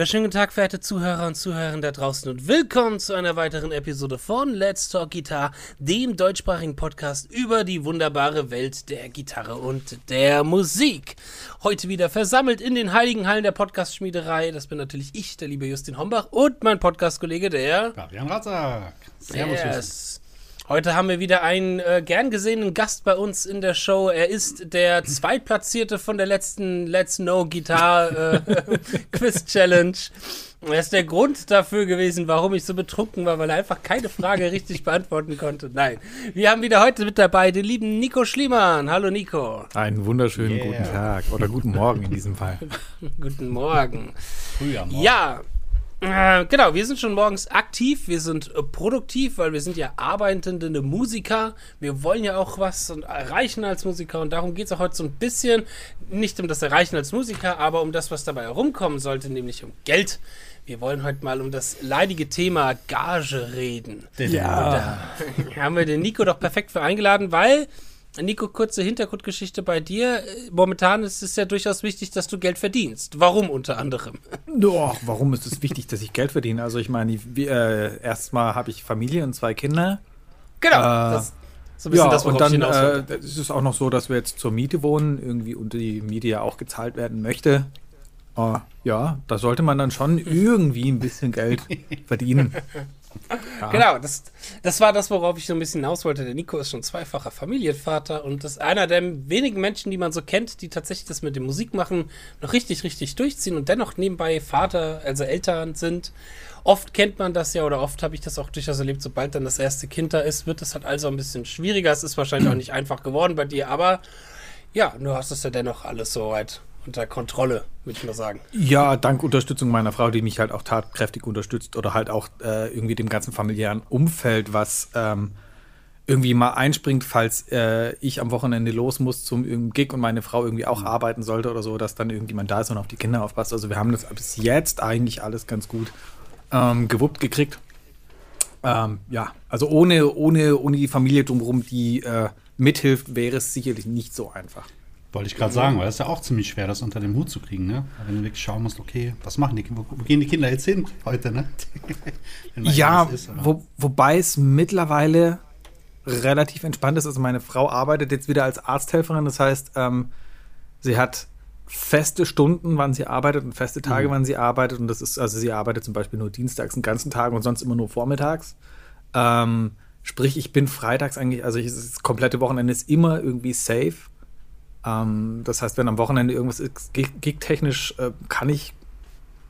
wunderschönen guten Tag, verehrte Zuhörer und Zuhörerinnen da draußen und willkommen zu einer weiteren Episode von Let's Talk Guitar, dem deutschsprachigen Podcast über die wunderbare Welt der Gitarre und der Musik. Heute wieder versammelt in den heiligen Hallen der Podcast-Schmiederei. Das bin natürlich ich, der liebe Justin Hombach und mein Podcast-Kollege, der Fabian Ratzak. Servus, yes. Heute haben wir wieder einen äh, gern gesehenen Gast bei uns in der Show. Er ist der Zweitplatzierte von der letzten Let's Know Guitar äh, Quiz Challenge. Er ist der Grund dafür gewesen, warum ich so betrunken war, weil er einfach keine Frage richtig beantworten konnte. Nein. Wir haben wieder heute mit dabei den lieben Nico Schliemann. Hallo Nico. Einen wunderschönen yeah. guten Tag oder guten Morgen in diesem Fall. guten Morgen. Früher Morgen. Ja, äh, genau, wir sind schon morgens aktiv, wir sind äh, produktiv, weil wir sind ja arbeitende Musiker. Wir wollen ja auch was erreichen als Musiker und darum geht es auch heute so ein bisschen, nicht um das Erreichen als Musiker, aber um das, was dabei herumkommen sollte, nämlich um Geld. Wir wollen heute mal um das leidige Thema Gage reden. Ja. Und da haben wir den Nico doch perfekt für eingeladen, weil Nico, kurze Hintergrundgeschichte bei dir. Momentan ist es ja durchaus wichtig, dass du Geld verdienst. Warum unter anderem? Doch, warum ist es wichtig, dass ich Geld verdiene? Also ich meine, äh, erstmal habe ich Familie und zwei Kinder. Genau. Äh, das, so ein bisschen ja, das, und dann äh, ist es auch noch so, dass wir jetzt zur Miete wohnen, irgendwie und die Miete ja auch gezahlt werden möchte. Uh, ja, da sollte man dann schon irgendwie ein bisschen Geld verdienen. Ja. Genau, das, das war das, worauf ich so ein bisschen hinaus wollte. Der Nico ist schon zweifacher Familienvater und ist einer der wenigen Menschen, die man so kennt, die tatsächlich das mit dem Musikmachen noch richtig, richtig durchziehen und dennoch nebenbei Vater, also Eltern sind. Oft kennt man das ja oder oft habe ich das auch durchaus erlebt, sobald dann das erste Kind da ist, wird es halt also ein bisschen schwieriger. Es ist wahrscheinlich auch nicht einfach geworden bei dir, aber ja, du hast es ja dennoch alles soweit unter Kontrolle, würde ich mal sagen. Ja, dank Unterstützung meiner Frau, die mich halt auch tatkräftig unterstützt oder halt auch äh, irgendwie dem ganzen familiären Umfeld, was ähm, irgendwie mal einspringt, falls äh, ich am Wochenende los muss zum Gig und meine Frau irgendwie auch arbeiten sollte oder so, dass dann irgendjemand da ist und auf die Kinder aufpasst. Also wir haben das bis jetzt eigentlich alles ganz gut ähm, gewuppt gekriegt. Ähm, ja, also ohne, ohne, ohne die Familie drumherum, die äh, mithilft, wäre es sicherlich nicht so einfach. Wollte ich gerade sagen, weil es ist ja auch ziemlich schwer, das unter den Hut zu kriegen, ne? Wenn du wirklich schauen musst, okay, was machen die Kinder, wo, wo gehen die Kinder jetzt hin heute, ne? ja, ist, wo, wobei es mittlerweile relativ entspannt ist. Also meine Frau arbeitet jetzt wieder als Arzthelferin, das heißt, ähm, sie hat feste Stunden, wann sie arbeitet und feste Tage, mhm. wann sie arbeitet. Und das ist, also sie arbeitet zum Beispiel nur dienstags den ganzen Tag und sonst immer nur vormittags. Ähm, sprich, ich bin freitags eigentlich, also ich, das komplette Wochenende ist immer irgendwie safe. Ähm, das heißt, wenn am Wochenende irgendwas ist, gigtechnisch äh, kann ich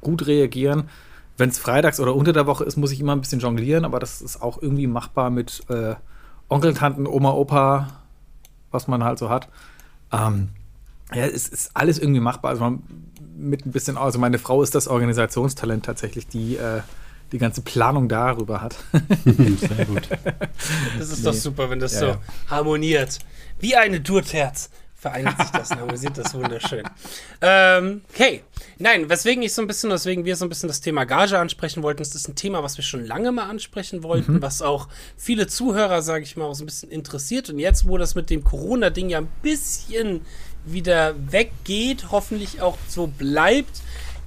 gut reagieren. Wenn es freitags oder unter der Woche ist, muss ich immer ein bisschen jonglieren, aber das ist auch irgendwie machbar mit äh, Onkel, Tanten, Oma, Opa, was man halt so hat. Ähm, ja, es ist alles irgendwie machbar. Also man, mit ein bisschen, also meine Frau ist das Organisationstalent tatsächlich, die äh, die ganze Planung darüber hat. Sehr gut. Das ist nee. doch super, wenn das ja, so ja. harmoniert. Wie eine Durterz vereinigt sich das, harmonisiert das wunderschön. Ähm, okay. Nein, weswegen ich so ein bisschen, weswegen wir so ein bisschen das Thema Gage ansprechen wollten, ist das ein Thema, was wir schon lange mal ansprechen wollten, mhm. was auch viele Zuhörer, sage ich mal, auch so ein bisschen interessiert. Und jetzt, wo das mit dem Corona-Ding ja ein bisschen wieder weggeht, hoffentlich auch so bleibt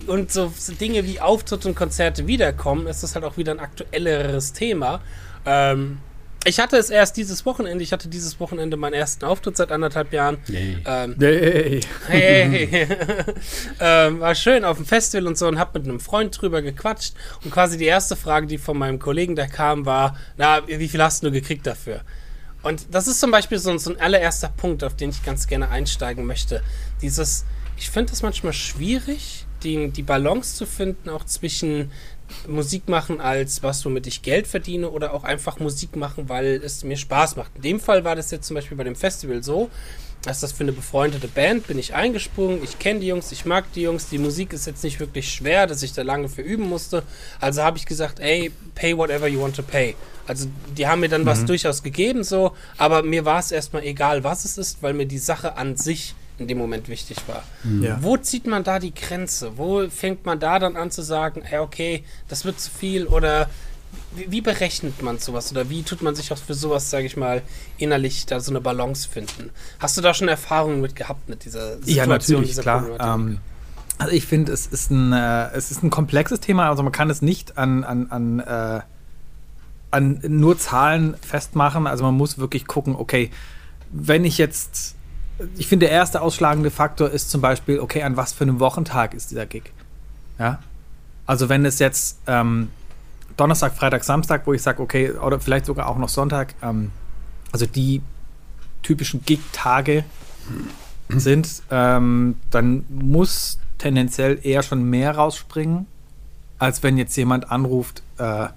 und so Dinge wie Auftritte und Konzerte wiederkommen, ist das halt auch wieder ein aktuelleres Thema. Ähm, ich hatte es erst dieses Wochenende. Ich hatte dieses Wochenende meinen ersten Auftritt seit anderthalb Jahren. Nee. Ähm, hey. hey. ähm, war schön auf dem Festival und so und hab mit einem Freund drüber gequatscht. Und quasi die erste Frage, die von meinem Kollegen da kam, war: Na, wie viel hast du gekriegt dafür? Und das ist zum Beispiel so, so ein allererster Punkt, auf den ich ganz gerne einsteigen möchte. Dieses, ich finde es manchmal schwierig, die, die Balance zu finden, auch zwischen Musik machen als was, womit ich Geld verdiene oder auch einfach Musik machen, weil es mir Spaß macht. In dem Fall war das jetzt zum Beispiel bei dem Festival so, dass das für eine befreundete Band bin ich eingesprungen. Ich kenne die Jungs, ich mag die Jungs. Die Musik ist jetzt nicht wirklich schwer, dass ich da lange für üben musste. Also habe ich gesagt, ey, pay whatever you want to pay. Also die haben mir dann mhm. was durchaus gegeben, so, aber mir war es erstmal egal, was es ist, weil mir die Sache an sich in dem Moment wichtig war. Mhm. Ja. Wo zieht man da die Grenze? Wo fängt man da dann an zu sagen, hey, okay, das wird zu viel oder wie, wie, berechnet man sowas oder wie tut man sich auch für sowas, sage ich mal, innerlich da so eine Balance finden? Hast du da schon Erfahrungen mit gehabt mit dieser Situation? Ja, natürlich, klar. Ähm, Also ich finde, es ist ein, äh, es ist ein komplexes Thema. Also man kann es nicht an, an, an, äh, an nur Zahlen festmachen. Also man muss wirklich gucken, okay, wenn ich jetzt, ich finde, der erste ausschlagende Faktor ist zum Beispiel, okay, an was für einem Wochentag ist dieser Gig? Ja. Also wenn es jetzt ähm, Donnerstag, Freitag, Samstag, wo ich sage, okay, oder vielleicht sogar auch noch Sonntag, ähm, also die typischen Gig-Tage sind, ähm, dann muss tendenziell eher schon mehr rausspringen, als wenn jetzt jemand anruft äh,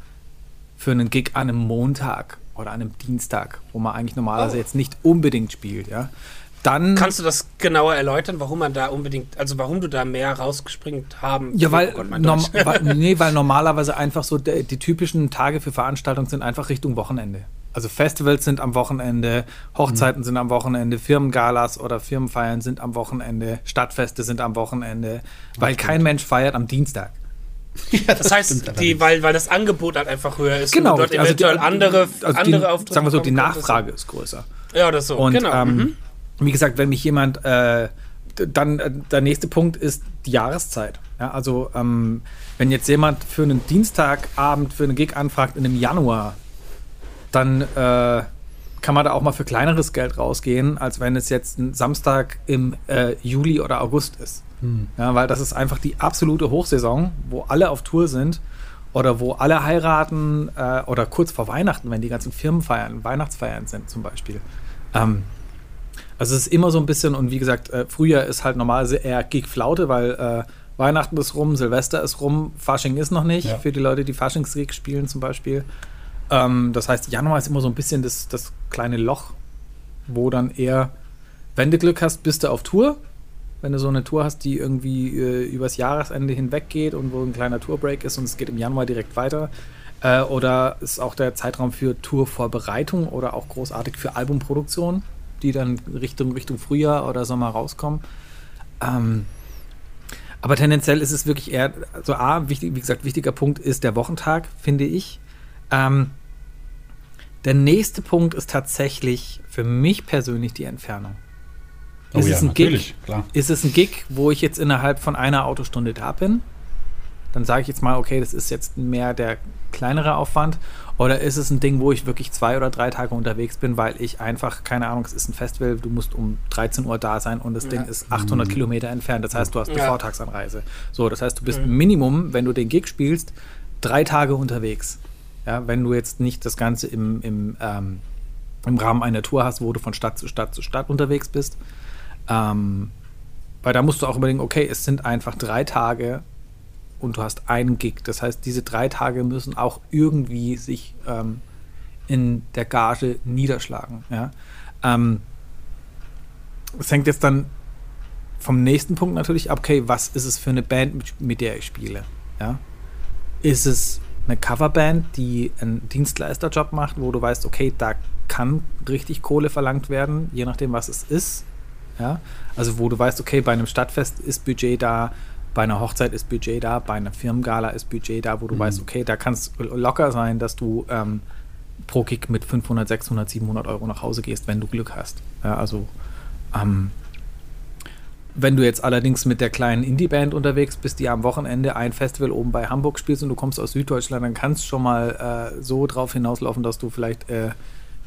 für einen Gig an einem Montag oder an einem Dienstag, wo man eigentlich normalerweise oh. jetzt nicht unbedingt spielt, ja. Dann Kannst du das genauer erläutern, warum man da unbedingt, also warum du da mehr rausgespringt haben? Ja, weil, oh Gott, norm, weil, nee, weil normalerweise einfach so die, die typischen Tage für Veranstaltungen sind einfach Richtung Wochenende. Also Festivals sind am Wochenende, Hochzeiten mhm. sind am Wochenende, Firmengalas oder Firmenfeiern sind am Wochenende, Stadtfeste sind am Wochenende, weil Ach, kein Mensch feiert am Dienstag. Ja, das, das heißt, die, weil, weil das Angebot halt einfach höher ist. Genau. dort also eventuell die, andere, also andere die, Auftritte Sagen wir so, die Nachfrage ist größer. Ja, oder so. Und genau. ähm, mhm. Wie gesagt, wenn mich jemand, äh, dann äh, der nächste Punkt ist die Jahreszeit. Ja, also ähm, wenn jetzt jemand für einen Dienstagabend für einen Gig anfragt in einem Januar, dann äh, kann man da auch mal für kleineres Geld rausgehen, als wenn es jetzt ein Samstag im äh, Juli oder August ist. Hm. Ja, weil das ist einfach die absolute Hochsaison, wo alle auf Tour sind oder wo alle heiraten äh, oder kurz vor Weihnachten, wenn die ganzen Firmenfeiern, Weihnachtsfeiern sind zum Beispiel. Ähm, also es ist immer so ein bisschen, und wie gesagt, äh, Frühjahr ist halt normalerweise eher Gig-Flaute, weil äh, Weihnachten ist rum, Silvester ist rum, Fasching ist noch nicht, ja. für die Leute, die Faschingsgig spielen zum Beispiel. Ähm, das heißt, Januar ist immer so ein bisschen das, das kleine Loch, wo dann eher, wenn du Glück hast, bist du auf Tour. Wenn du so eine Tour hast, die irgendwie äh, übers Jahresende hinweg geht und wo ein kleiner Tourbreak ist und es geht im Januar direkt weiter. Äh, oder ist auch der Zeitraum für Tourvorbereitung oder auch großartig für Albumproduktion, die dann Richtung, Richtung Frühjahr oder Sommer rauskommen. Ähm, aber tendenziell ist es wirklich eher, also A, wichtig, wie gesagt, wichtiger Punkt ist der Wochentag, finde ich. Ähm, der nächste Punkt ist tatsächlich für mich persönlich die Entfernung. Oh ist, ja, es ein Gig, klar. ist es ein Gig, wo ich jetzt innerhalb von einer Autostunde da bin? Dann sage ich jetzt mal, okay, das ist jetzt mehr der kleinere Aufwand. Oder ist es ein Ding, wo ich wirklich zwei oder drei Tage unterwegs bin, weil ich einfach, keine Ahnung, es ist ein Festival, du musst um 13 Uhr da sein und das ja. Ding ist 800 mhm. Kilometer entfernt. Das heißt, du hast eine ja. Vortagsanreise. So, das heißt, du bist mhm. Minimum, wenn du den Gig spielst, drei Tage unterwegs. Ja, wenn du jetzt nicht das Ganze im, im, ähm, im Rahmen einer Tour hast, wo du von Stadt zu Stadt zu Stadt unterwegs bist. Ähm, weil da musst du auch überlegen, okay, es sind einfach drei Tage und du hast einen Gig. Das heißt, diese drei Tage müssen auch irgendwie sich ähm, in der Gage niederschlagen. Ja? Ähm, das hängt jetzt dann vom nächsten Punkt natürlich ab, okay, was ist es für eine Band, mit der ich spiele? Ja? Ist es eine Coverband, die einen Dienstleisterjob macht, wo du weißt, okay, da kann richtig Kohle verlangt werden, je nachdem, was es ist. Ja? Also wo du weißt, okay, bei einem Stadtfest ist Budget da, bei einer Hochzeit ist Budget da, bei einer Firmengala ist Budget da, wo du mhm. weißt, okay, da kann es locker sein, dass du ähm, pro Kick mit 500, 600, 700 Euro nach Hause gehst, wenn du Glück hast. Ja, also ähm, wenn du jetzt allerdings mit der kleinen Indie-Band unterwegs bist, die am Wochenende ein Festival oben bei Hamburg spielst und du kommst aus Süddeutschland, dann kannst du schon mal äh, so drauf hinauslaufen, dass du vielleicht äh,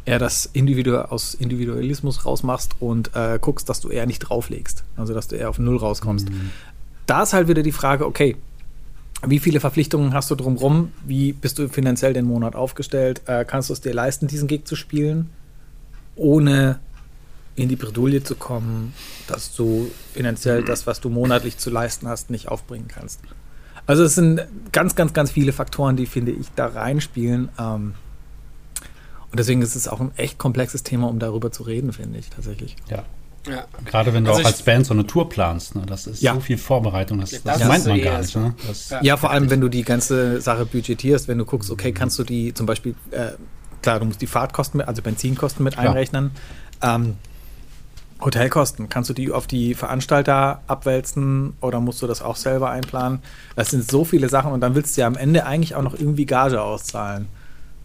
eher das Individu aus Individualismus rausmachst und äh, guckst, dass du eher nicht drauflegst. Also dass du eher auf Null rauskommst. Mhm. Da ist halt wieder die Frage, okay, wie viele Verpflichtungen hast du drumrum? Wie bist du finanziell den Monat aufgestellt? Äh, kannst du es dir leisten, diesen Gig zu spielen? Ohne in die Bredouille zu kommen, dass du finanziell das, was du monatlich zu leisten hast, nicht aufbringen kannst. Also es sind ganz, ganz, ganz viele Faktoren, die, finde ich, da reinspielen. Ähm, und deswegen ist es auch ein echt komplexes Thema, um darüber zu reden, finde ich tatsächlich. Ja. Ja. Gerade wenn du also auch als Band so eine Tour planst, ne? das ist ja. so viel Vorbereitung, das, das, das meint man gar nicht. Ne? ja, ja, vor allem, wenn du die ganze Sache budgetierst, wenn du guckst, okay, kannst du die zum Beispiel, äh, klar, du musst die Fahrtkosten, mit, also Benzinkosten mit einrechnen. Ähm, Hotelkosten, kannst du die auf die Veranstalter abwälzen oder musst du das auch selber einplanen? Das sind so viele Sachen und dann willst du ja am Ende eigentlich auch noch irgendwie Gage auszahlen.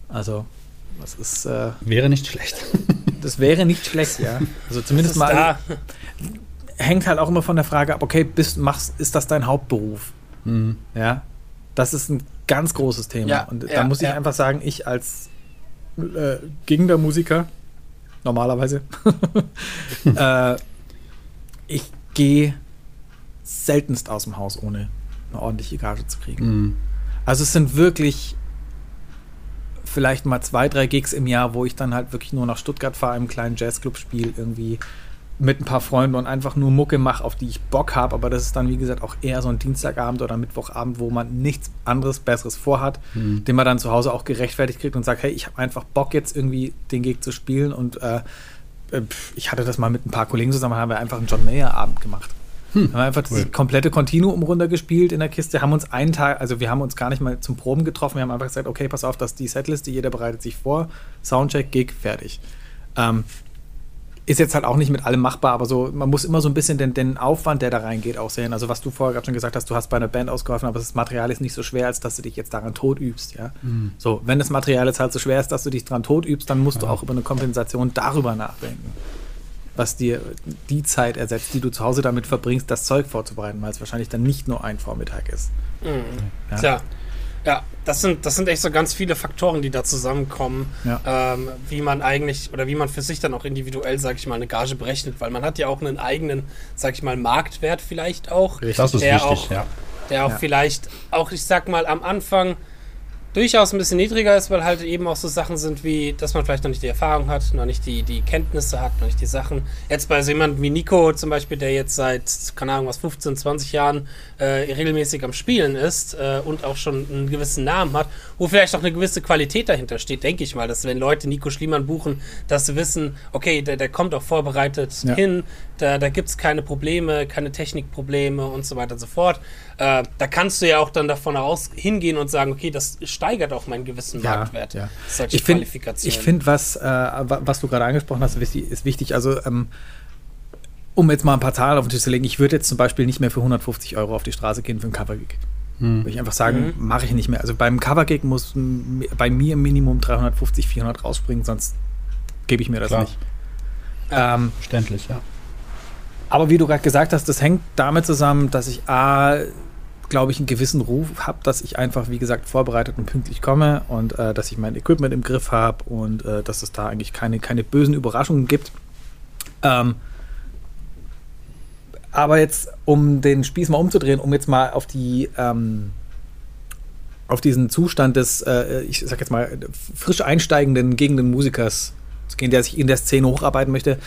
Also, das ist. Äh, wäre nicht schlecht. das wäre nicht schlecht, ja. Also zumindest mal. Da? hängt halt auch immer von der Frage ab, okay, bist, machst, ist das dein Hauptberuf? Mhm. Ja. Das ist ein ganz großes Thema. Ja, und da muss ich ja. einfach sagen, ich als äh, gingender Musiker, normalerweise, äh, ich gehe seltenst aus dem Haus, ohne eine ordentliche Gage zu kriegen. Mhm. Also es sind wirklich vielleicht mal zwei, drei Gigs im Jahr, wo ich dann halt wirklich nur nach Stuttgart fahre, im kleinen Jazzclub spiele, irgendwie mit ein paar Freunden und einfach nur Mucke mache, auf die ich Bock habe. Aber das ist dann, wie gesagt, auch eher so ein Dienstagabend oder Mittwochabend, wo man nichts anderes, Besseres vorhat, mhm. den man dann zu Hause auch gerechtfertigt kriegt und sagt, hey, ich habe einfach Bock jetzt irgendwie den Gig zu spielen. Und äh, äh ich hatte das mal mit ein paar Kollegen zusammen, haben wir einfach einen John Mayer-Abend gemacht. Hm. Haben einfach cool. das komplette Continuum runtergespielt in der Kiste, haben uns einen Tag, also wir haben uns gar nicht mal zum Proben getroffen, wir haben einfach gesagt, okay, pass auf, das ist die Setliste, jeder bereitet sich vor, Soundcheck, Gig, fertig. Ähm, ist jetzt halt auch nicht mit allem machbar, aber so, man muss immer so ein bisschen den, den Aufwand, der da reingeht, auch sehen. Also was du vorher gerade schon gesagt hast, du hast bei einer Band ausgeholfen, aber das Material ist nicht so schwer, als dass du dich jetzt daran tot übst, ja. Mhm. So, wenn das Material jetzt halt so schwer ist, dass du dich daran tot übst, dann musst ja. du auch über eine Kompensation darüber nachdenken. Was dir die Zeit ersetzt, die du zu Hause damit verbringst, das Zeug vorzubereiten, weil es wahrscheinlich dann nicht nur ein Vormittag ist. Mhm. Ja? Klar. Ja, das sind, das sind echt so ganz viele Faktoren, die da zusammenkommen, ja. ähm, wie man eigentlich oder wie man für sich dann auch individuell, sag ich mal, eine Gage berechnet, weil man hat ja auch einen eigenen, sag ich mal, Marktwert vielleicht auch. Richtig. Das ist der wichtig, auch, ja. Der auch ja. vielleicht auch, ich sag mal, am Anfang durchaus ein bisschen niedriger ist, weil halt eben auch so Sachen sind wie, dass man vielleicht noch nicht die Erfahrung hat, noch nicht die, die Kenntnisse hat, noch nicht die Sachen. Jetzt bei so jemandem wie Nico zum Beispiel, der jetzt seit, keine Ahnung, was 15, 20 Jahren äh, regelmäßig am Spielen ist äh, und auch schon einen gewissen Namen hat, wo vielleicht auch eine gewisse Qualität dahinter steht, denke ich mal, dass wenn Leute Nico Schliemann buchen, dass sie wissen, okay, der, der kommt auch vorbereitet ja. hin, da, da gibt es keine Probleme, keine Technikprobleme und so weiter und so fort. Äh, da kannst du ja auch dann davon aus hingehen und sagen, okay, das steigert auch meinen gewissen ja, Marktwert. Ja. Solche ich finde, find, was, äh, was du gerade angesprochen hast, ist wichtig. Also, ähm, um jetzt mal ein paar Zahlen auf den Tisch zu legen, ich würde jetzt zum Beispiel nicht mehr für 150 Euro auf die Straße gehen für einen Cover-Gig. Hm. Würde ich einfach sagen, mhm. mache ich nicht mehr. Also beim Cover-Gig muss bei mir Minimum 350, 400 rausspringen, sonst gebe ich mir das Klar. nicht. Ähm, Verständlich, ja. Aber wie du gerade gesagt hast, das hängt damit zusammen, dass ich A, glaube ich, einen gewissen Ruf habe, dass ich einfach, wie gesagt, vorbereitet und pünktlich komme und äh, dass ich mein Equipment im Griff habe und äh, dass es da eigentlich keine, keine bösen Überraschungen gibt. Ähm, aber jetzt, um den Spieß mal umzudrehen, um jetzt mal auf die ähm, auf diesen Zustand des, äh, ich sag jetzt mal, frisch einsteigenden gegen Musikers zu gehen, der sich in der Szene hocharbeiten möchte,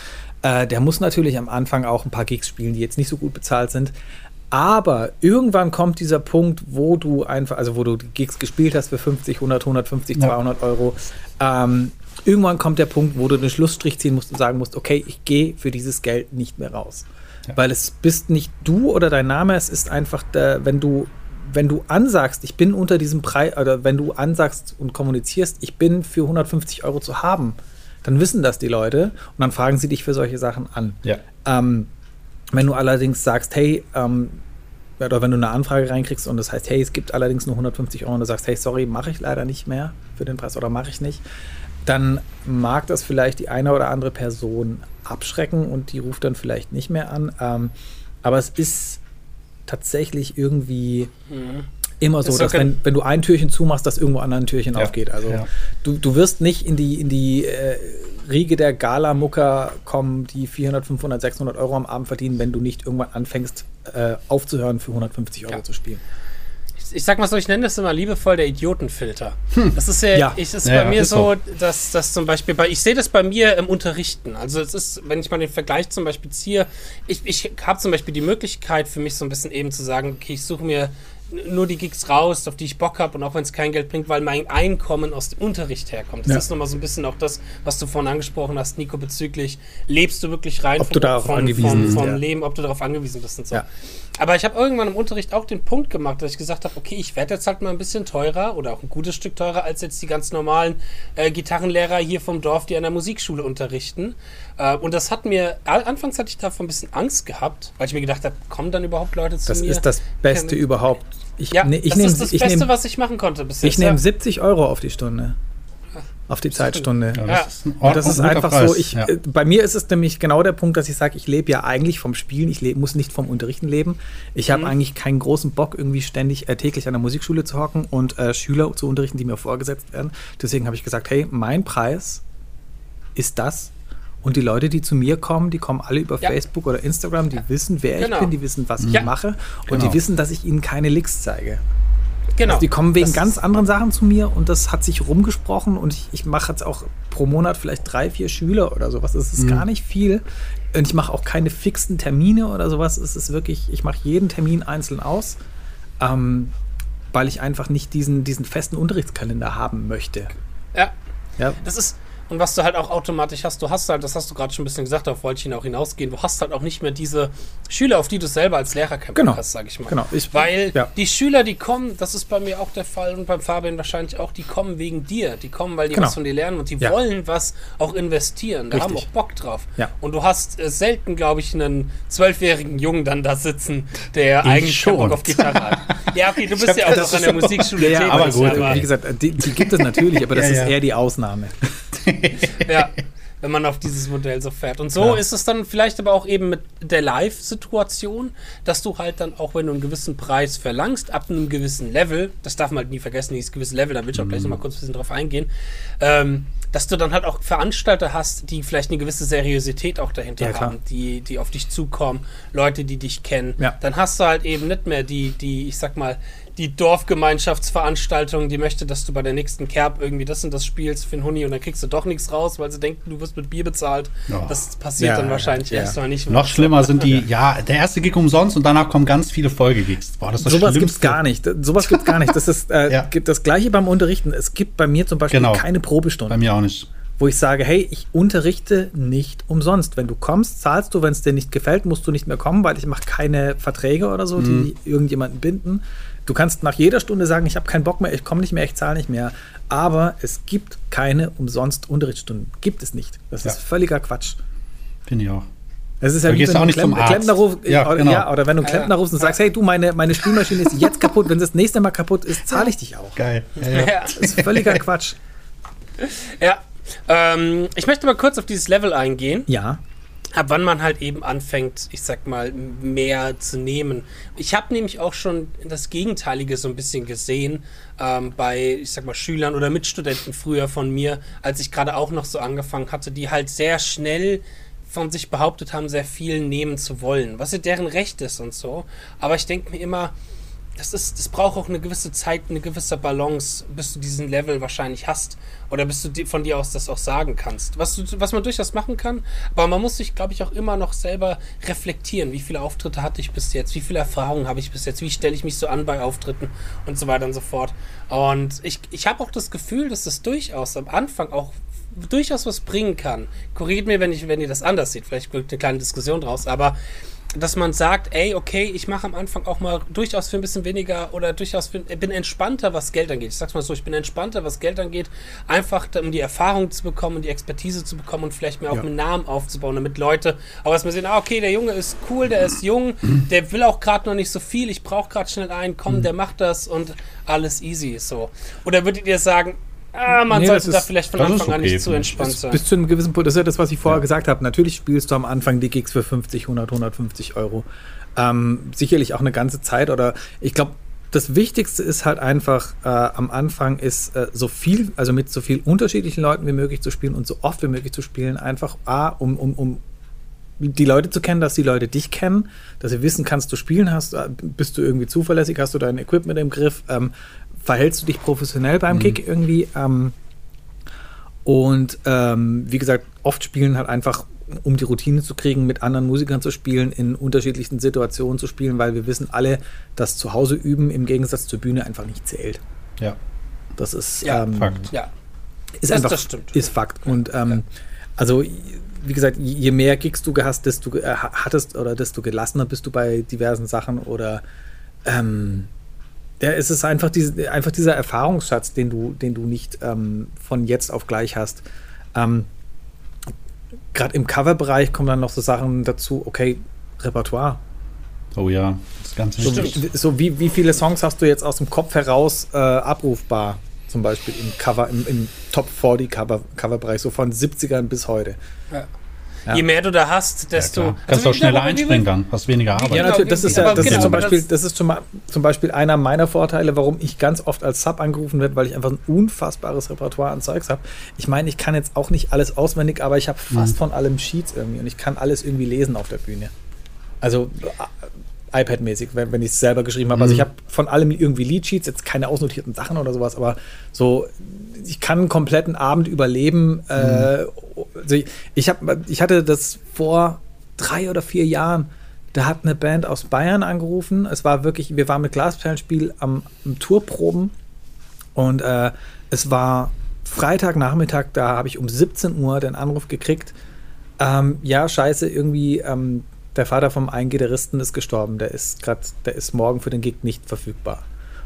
äh, der muss natürlich am Anfang auch ein paar Gigs spielen, die jetzt nicht so gut bezahlt sind. Aber irgendwann kommt dieser Punkt, wo du einfach, also wo du Gigs gespielt hast für 50, 100, 150, ja. 200 Euro. Ähm, irgendwann kommt der Punkt, wo du den Schlussstrich ziehen musst und sagen musst, okay, ich gehe für dieses Geld nicht mehr raus. Ja. Weil es bist nicht du oder dein Name, es ist einfach, der, wenn du wenn du ansagst, ich bin unter diesem Preis, oder wenn du ansagst und kommunizierst, ich bin für 150 Euro zu haben, dann wissen das die Leute und dann fragen sie dich für solche Sachen an. Ja. Ähm, wenn du allerdings sagst, hey, ähm, oder wenn du eine Anfrage reinkriegst und das heißt, hey, es gibt allerdings nur 150 Euro und du sagst, hey, sorry, mache ich leider nicht mehr für den Preis oder mache ich nicht, dann mag das vielleicht die eine oder andere Person abschrecken und die ruft dann vielleicht nicht mehr an. Ähm, aber es ist tatsächlich irgendwie mhm immer so, dass wenn, wenn du ein Türchen zumachst, dass irgendwo an ein Türchen ja. aufgeht. Also ja. du, du wirst nicht in die, in die äh, Riege der Gala-Mucker kommen, die 400, 500, 600 Euro am Abend verdienen, wenn du nicht irgendwann anfängst äh, aufzuhören, für 150 Euro ja. zu spielen ich sag mal so, ich nenne das immer liebevoll der Idiotenfilter. Hm. Das ist ja, ja. Ich, ist ja, bei mir ist so, dass das zum Beispiel bei, ich sehe das bei mir im Unterrichten. Also es ist, wenn ich mal den Vergleich zum Beispiel ziehe, ich, ich habe zum Beispiel die Möglichkeit für mich so ein bisschen eben zu sagen, okay, ich suche mir nur die Gigs raus, auf die ich Bock habe und auch wenn es kein Geld bringt, weil mein Einkommen aus dem Unterricht herkommt. Das ja. ist nochmal so ein bisschen auch das, was du vorhin angesprochen hast, Nico, bezüglich, lebst du wirklich rein ob vom, du darauf vom, angewiesen vom, vom ja. Leben, ob du darauf angewiesen bist und so. Ja. Aber ich habe irgendwann im Unterricht auch den Punkt gemacht, dass ich gesagt habe, okay, ich werde jetzt halt mal ein bisschen teurer oder auch ein gutes Stück teurer als jetzt die ganz normalen äh, Gitarrenlehrer hier vom Dorf, die an der Musikschule unterrichten. Äh, und das hat mir, anfangs hatte ich davon ein bisschen Angst gehabt, weil ich mir gedacht habe, kommen dann überhaupt Leute zu das mir? Das ist das Beste Kann, ich, ja, ne, ich das nehm, ist das Beste, nehm, was ich machen konnte bis jetzt. Ich nehme ja. 70 Euro auf die Stunde. auf die Zeitstunde. Ja, das ist, ein das ist einfach Preis. so. Ich, ja. Äh, bei mir ist es nämlich genau der Punkt, dass ich sage, ich lebe ja eigentlich vom Spielen, ich muss nicht vom Unterrichten leben. Ich habe mhm. eigentlich keinen großen Bock, irgendwie ständig äh, täglich an der Musikschule zu hocken und äh, Schüler zu unterrichten, die mir vorgesetzt werden. Deswegen habe ich gesagt, hey, mein Preis ist das. Und die Leute, die zu mir kommen, die kommen alle über ja. Facebook oder Instagram, die wissen, wer genau. ich bin, die wissen, was ich mache und genau. die wissen, dass ich ihnen keine Licks zeige. Genau. Also die kommen wegen das ganz anderen Sachen zu mir und das hat sich rumgesprochen und ich, ich mache jetzt auch pro Monat vielleicht drei, vier Schüler oder sowas. Das ist mhm. gar nicht viel. Und ich mache auch keine fixen Termine oder sowas. Es ist wirklich, ich mache jeden Termin einzeln aus, ähm, weil ich einfach nicht diesen, diesen festen Unterrichtskalender haben möchte. Ja. ja. Das ist, und was du halt auch automatisch hast, du hast halt, das hast du gerade schon ein bisschen gesagt, darauf wollte ich auch hinausgehen, du hast halt auch nicht mehr diese Schüler, auf die du selber als Lehrer kämpfen genau. hast, sag ich mal. Genau. Ich, Weil ja. die Schüler, die kommen, das ist bei mir auch der Fall und beim Fabian wahrscheinlich auch, die kommen wegen dir. Die kommen, weil die genau. was von dir lernen und die ja. wollen was auch investieren. Da Richtig. haben auch Bock drauf. Ja. Und du hast äh, selten, glaube ich, einen zwölfjährigen Jungen dann da sitzen, der ich eigentlich schon Bock auf Gitarre hat. ja, okay, du bist ja auch an der Musikschule ja, tätig. Aber gut, aber wie gesagt, die, die gibt es natürlich, aber das ist eher die Ausnahme. ja, wenn man auf dieses Modell so fährt. Und so ja. ist es dann vielleicht aber auch eben mit der Live-Situation, dass du halt dann auch, wenn du einen gewissen Preis verlangst, ab einem gewissen Level, das darf man halt nie vergessen, dieses gewisse Level, da will ich auch gleich mhm. nochmal kurz ein bisschen drauf eingehen, ähm, dass du dann halt auch Veranstalter hast, die vielleicht eine gewisse Seriosität auch dahinter ja, haben, die, die auf dich zukommen, Leute, die dich kennen. Ja. Dann hast du halt eben nicht mehr die, die, ich sag mal, die Dorfgemeinschaftsveranstaltung, die möchte, dass du bei der nächsten Kerb irgendwie das und das spielst für einen Huni und dann kriegst du doch nichts raus, weil sie denken, du wirst mit Bier bezahlt. Oh. Das passiert ja, dann wahrscheinlich ja. erstmal nicht. Noch schlimmer sind die, ja, der erste Gig umsonst und danach kommen ganz viele Folgegigs. Boah, das ist Sowas gibt es gar nicht. Sowas gibt es gar nicht. Das ist äh, ja. gibt das gleiche beim Unterrichten. Es gibt bei mir zum Beispiel genau. keine Probestunde. Bei mir auch nicht wo ich sage, hey, ich unterrichte nicht umsonst. Wenn du kommst, zahlst du, wenn es dir nicht gefällt, musst du nicht mehr kommen, weil ich mache keine Verträge oder so, mhm. die irgendjemanden binden. Du kannst nach jeder Stunde sagen, ich habe keinen Bock mehr, ich komme nicht mehr, ich zahle nicht mehr. Aber es gibt keine umsonst Unterrichtsstunden. Gibt es nicht. Das ja. ist völliger Quatsch. Finde ich auch. Es ist ja wie, wenn du einen Klemm Klempner rufst, ja, oder, genau. ja, oder wenn du einen Klempner rufst und sagst, hey du, meine, meine Spülmaschine ist jetzt kaputt, wenn sie das nächste Mal kaputt ist, zahle ich dich auch. Geil. Ja, Das ist völliger Quatsch. Ja. Ähm, ich möchte mal kurz auf dieses Level eingehen. Ja ab wann man halt eben anfängt, ich sag mal, mehr zu nehmen. Ich habe nämlich auch schon das Gegenteilige so ein bisschen gesehen ähm, bei, ich sag mal, Schülern oder Mitstudenten früher von mir, als ich gerade auch noch so angefangen hatte, die halt sehr schnell von sich behauptet haben, sehr viel nehmen zu wollen, was ja deren Recht ist und so. Aber ich denke mir immer, das ist, das braucht auch eine gewisse Zeit, eine gewisse Balance, bis du diesen Level wahrscheinlich hast. Oder bis du von dir aus das auch sagen kannst. Was, du, was man durchaus machen kann, aber man muss sich, glaube ich, auch immer noch selber reflektieren. Wie viele Auftritte hatte ich bis jetzt? Wie viele Erfahrungen habe ich bis jetzt? Wie stelle ich mich so an bei Auftritten und so weiter und so fort. Und ich, ich habe auch das Gefühl, dass das durchaus am Anfang auch durchaus was bringen kann. Korrigiert mir, wenn, ich, wenn ihr das anders seht. Vielleicht wird eine kleine Diskussion draus, aber dass man sagt, ey, okay, ich mache am Anfang auch mal durchaus für ein bisschen weniger oder durchaus für, bin entspannter, was Geld angeht. Ich sag's mal so, ich bin entspannter, was Geld angeht, einfach um die Erfahrung zu bekommen und die Expertise zu bekommen und vielleicht mir auch ja. einen Namen aufzubauen, damit Leute auch erstmal sehen, ah, okay, der Junge ist cool, der ist jung, der will auch gerade noch nicht so viel, ich brauche gerade schnell einen, komm, mhm. der macht das und alles easy so. Oder würdet ihr sagen, Ah, man nee, sollte da vielleicht von Anfang okay. an nicht zu entspannt sein. Bis zu einem gewissen Punkt, das ist ja das, was ich vorher ja. gesagt habe. Natürlich spielst du am Anfang die Gigs für 50, 100, 150 Euro. Ähm, sicherlich auch eine ganze Zeit oder ich glaube, das Wichtigste ist halt einfach äh, am Anfang ist äh, so viel, also mit so viel unterschiedlichen Leuten wie möglich zu spielen und so oft wie möglich zu spielen, einfach A, um, um, um die Leute zu kennen, dass die Leute dich kennen, dass sie wissen, kannst du spielen, hast, äh, bist du irgendwie zuverlässig, hast du dein Equipment im Griff, ähm, verhältst du dich professionell beim mhm. Kick irgendwie. Ähm, und ähm, wie gesagt, oft spielen halt einfach, um die Routine zu kriegen, mit anderen Musikern zu spielen, in unterschiedlichsten Situationen zu spielen, weil wir wissen alle, dass zu Hause üben im Gegensatz zur Bühne einfach nicht zählt. Ja. Das ist ja, ähm, Fakt. Ja. Ist das, einfach das stimmt. ist Fakt. Und ähm, ja. also wie gesagt, je mehr Gigs du hast, desto äh, hattest oder desto gelassener bist du bei diversen Sachen oder ähm, ja, es ist einfach, diese, einfach dieser Erfahrungsschatz, den du, den du nicht ähm, von jetzt auf gleich hast. Ähm, Gerade im Coverbereich kommen dann noch so Sachen dazu, okay, Repertoire. Oh ja, das Ganze so, so wie, wie viele Songs hast du jetzt aus dem Kopf heraus äh, abrufbar? Zum Beispiel im Cover, im, im Top 40 Cover, Coverbereich, so von 70ern bis heute. Ja. Ja. Je mehr du da hast, desto. Ja, Kannst also, du auch schneller einspringen dann, hast weniger Arbeit. Ja, natürlich. Das ist ja, das genau, ist zum Beispiel, das ist zum, zum Beispiel einer meiner Vorteile, warum ich ganz oft als Sub angerufen werde, weil ich einfach ein unfassbares Repertoire an Zeugs habe. Ich meine, ich kann jetzt auch nicht alles auswendig, aber ich habe fast mhm. von allem Sheets irgendwie und ich kann alles irgendwie lesen auf der Bühne. Also iPad-mäßig, wenn, wenn ich es selber geschrieben habe. Also ich mhm. habe von allem irgendwie Leadsheets, jetzt keine ausnotierten Sachen oder sowas, aber so, ich kann einen kompletten Abend überleben. Äh, mhm. also ich, ich, hab, ich hatte das vor drei oder vier Jahren. Da hat eine Band aus Bayern angerufen. Es war wirklich, wir waren mit Glasperlenspiel am, am Tourproben und äh, es war Freitagnachmittag, da habe ich um 17 Uhr den Anruf gekriegt. Ähm, ja, scheiße, irgendwie ähm, der Vater vom einen Gitarristen ist gestorben, der ist gerade, der ist morgen für den Gig nicht verfügbar.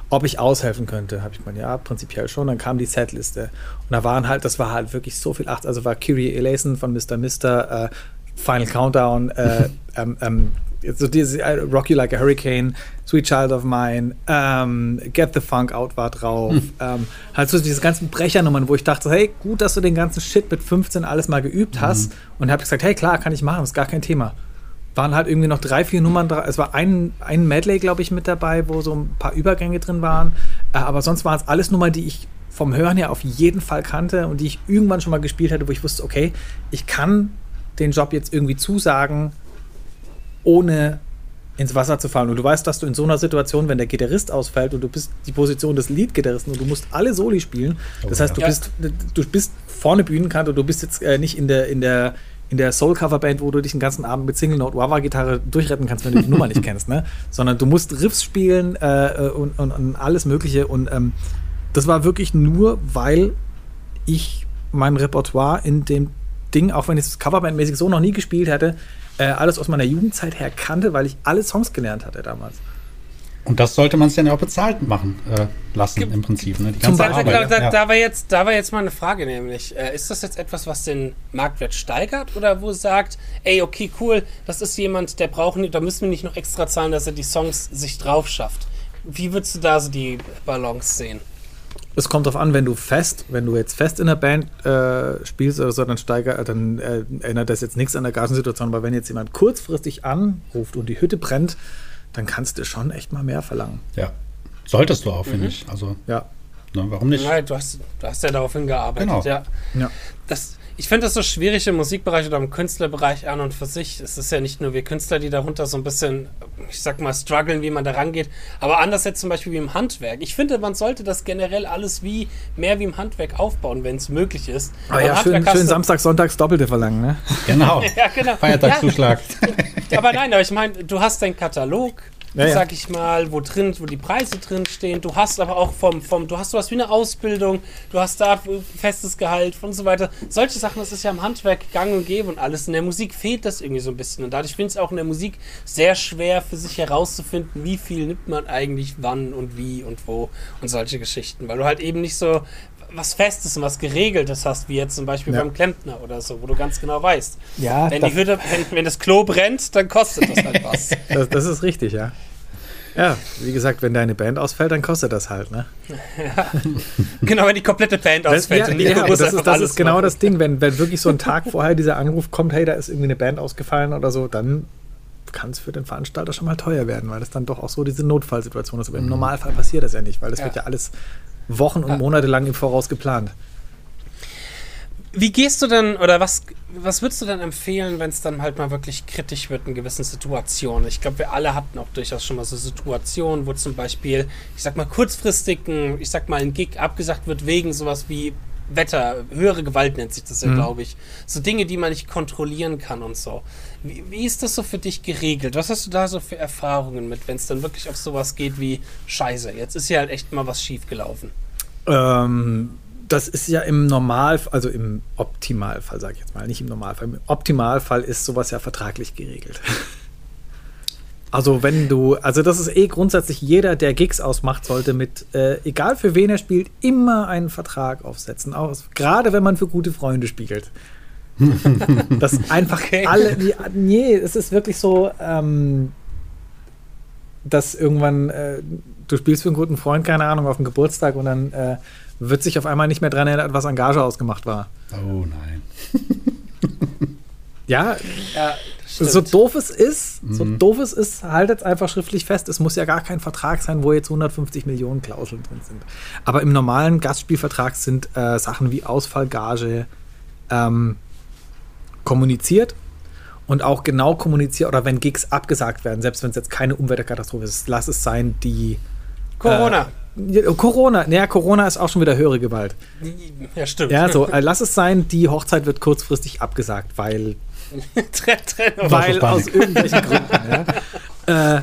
Ob ich aushelfen könnte, habe ich gemeint, ja, prinzipiell schon. Dann kam die Setliste. Und da waren halt, das war halt wirklich so viel Acht. Also war Kyrie Eleison von Mr. Mister, äh, Final Countdown, äh, ähm, ähm, so diese äh, Rocky Like a Hurricane, Sweet Child of Mine, ähm, Get the Funk Out war drauf. Hm. Ähm, halt so diese ganzen Brechernummern, wo ich dachte, hey, gut, dass du den ganzen Shit mit 15 alles mal geübt hast. Mhm. Und habe gesagt, hey, klar, kann ich machen, ist gar kein Thema waren halt irgendwie noch drei, vier Nummern. Es war ein, ein Medley, glaube ich, mit dabei, wo so ein paar Übergänge drin waren. Äh, aber sonst waren es alles Nummern, die ich vom Hören her auf jeden Fall kannte und die ich irgendwann schon mal gespielt hatte, wo ich wusste, okay, ich kann den Job jetzt irgendwie zusagen, ohne ins Wasser zu fallen. Und du weißt, dass du in so einer Situation, wenn der Gitarrist ausfällt und du bist die Position des Lead-Gitarristen und du musst alle Soli spielen, oh, das heißt, ja. du, bist, du bist vorne Bühnenkant und du bist jetzt äh, nicht in der, in der in der Soul-Cover-Band, wo du dich den ganzen Abend mit Single-Note-Wah-Gitarre durchretten kannst, wenn du die Nummer nicht kennst, ne? Sondern du musst Riffs spielen äh, und, und, und, alles Mögliche. Und ähm, das war wirklich nur, weil ich mein Repertoire in dem Ding, auch wenn ich es Coverband-mäßig so noch nie gespielt hätte, äh, alles aus meiner Jugendzeit her kannte, weil ich alle Songs gelernt hatte damals. Und das sollte man es dann ja auch bezahlt machen äh, lassen, Ge im Prinzip. Ne? Die ganze Arbeit, genau, da, ja. da, war jetzt, da war jetzt mal eine Frage, nämlich, äh, ist das jetzt etwas, was den Marktwert steigert oder wo sagt, ey, okay, cool, das ist jemand, der braucht nicht, da müssen wir nicht noch extra zahlen, dass er die Songs sich drauf schafft. Wie würdest du da so die Balance sehen? Es kommt darauf an, wenn du fest, wenn du jetzt fest in der Band äh, spielst oder so, dann steigert, dann äh, ändert das jetzt nichts an der Gasensituation. Aber wenn jetzt jemand kurzfristig anruft und die Hütte brennt, dann kannst du schon echt mal mehr verlangen. Ja. Solltest du auch, finde mhm. ich. Also, ja. Ne, warum nicht? Nein, du hast, du hast ja darauf hingearbeitet. Genau. Ja. ja. Das, ich finde das so schwierig im Musikbereich oder im Künstlerbereich an und für sich. Es ist ja nicht nur wir Künstler, die darunter so ein bisschen, ich sag mal, strugglen, wie man da rangeht, aber anders jetzt zum Beispiel wie im Handwerk. Ich finde, man sollte das generell alles wie mehr wie im Handwerk aufbauen, wenn es möglich ist. Ah ja, schön, schön Samstag, Sonntags Doppelte verlangen, ne? Genau. ja, genau. Feiertagszuschlag. Ja, aber nein, aber ich meine, du hast deinen Katalog, ja, sag ich mal, wo drin, wo die Preise drin stehen. Du hast aber auch vom, vom, du hast sowas wie eine Ausbildung, du hast da festes Gehalt und so weiter. Solche Sachen, das ist ja im Handwerk gang und gäbe und alles. In der Musik fehlt das irgendwie so ein bisschen. Und dadurch finde ich es auch in der Musik sehr schwer für sich herauszufinden, wie viel nimmt man eigentlich wann und wie und wo und solche Geschichten. Weil du halt eben nicht so was Festes und was Geregeltes hast, wie jetzt zum Beispiel ja. beim Klempner oder so, wo du ganz genau weißt. Ja, wenn, die Hütte, wenn, wenn das Klo brennt, dann kostet das halt was. das, das, ist richtig, ja. Ja, wie gesagt, wenn deine Band ausfällt, dann kostet das halt, ne? Ja. genau, wenn die komplette Band ausfällt. Das, ja, ja das ist, das ist genau machen. das Ding, wenn, wenn wirklich so ein Tag vorher dieser Anruf kommt, hey, da ist irgendwie eine Band ausgefallen oder so, dann kann es für den Veranstalter schon mal teuer werden, weil das dann doch auch so diese Notfallsituation ist. Aber im mhm. Normalfall passiert das ja nicht, weil das wird ja alles Wochen und Monate lang im Voraus geplant. Wie gehst du denn, oder was, was würdest du denn empfehlen, wenn es dann halt mal wirklich kritisch wird in gewissen Situationen? Ich glaube, wir alle hatten auch durchaus schon mal so Situationen, wo zum Beispiel, ich sag mal, kurzfristig ein, ich sag mal, ein Gig abgesagt wird wegen sowas wie Wetter, höhere Gewalt nennt sich das ja, mhm. glaube ich. So Dinge, die man nicht kontrollieren kann und so. Wie, wie, ist das so für dich geregelt? Was hast du da so für Erfahrungen mit, wenn es dann wirklich auf sowas geht wie Scheiße, jetzt ist hier halt echt mal was schiefgelaufen? Ähm, das ist ja im Normalfall, also im Optimalfall, sage ich jetzt mal, nicht im Normalfall. Im Optimalfall ist sowas ja vertraglich geregelt. Also wenn du, also das ist eh grundsätzlich jeder, der Gigs ausmacht, sollte mit, äh, egal für wen er spielt, immer einen Vertrag aufsetzen. Auch, gerade wenn man für gute Freunde spielt. das einfach okay. alle, die, nee, es ist wirklich so, ähm, dass irgendwann, äh, du spielst für einen guten Freund, keine Ahnung, auf dem Geburtstag und dann äh, wird sich auf einmal nicht mehr daran erinnern, was Engage ausgemacht war. Oh nein. ja, ja so doof es ist, mhm. so doof es ist, haltet es einfach schriftlich fest. Es muss ja gar kein Vertrag sein, wo jetzt 150 Millionen Klauseln drin sind. Aber im normalen Gastspielvertrag sind äh, Sachen wie Ausfallgage ähm, kommuniziert und auch genau kommuniziert oder wenn Gigs abgesagt werden, selbst wenn es jetzt keine Umweltkatastrophe ist, lass es sein, die Corona. Äh, Corona, naja, Corona ist auch schon wieder höhere Gewalt. Ja, stimmt. Ja, so, äh, lass es sein, die Hochzeit wird kurzfristig abgesagt, weil. weil aus irgendwelchen Gründen. Ja. Äh,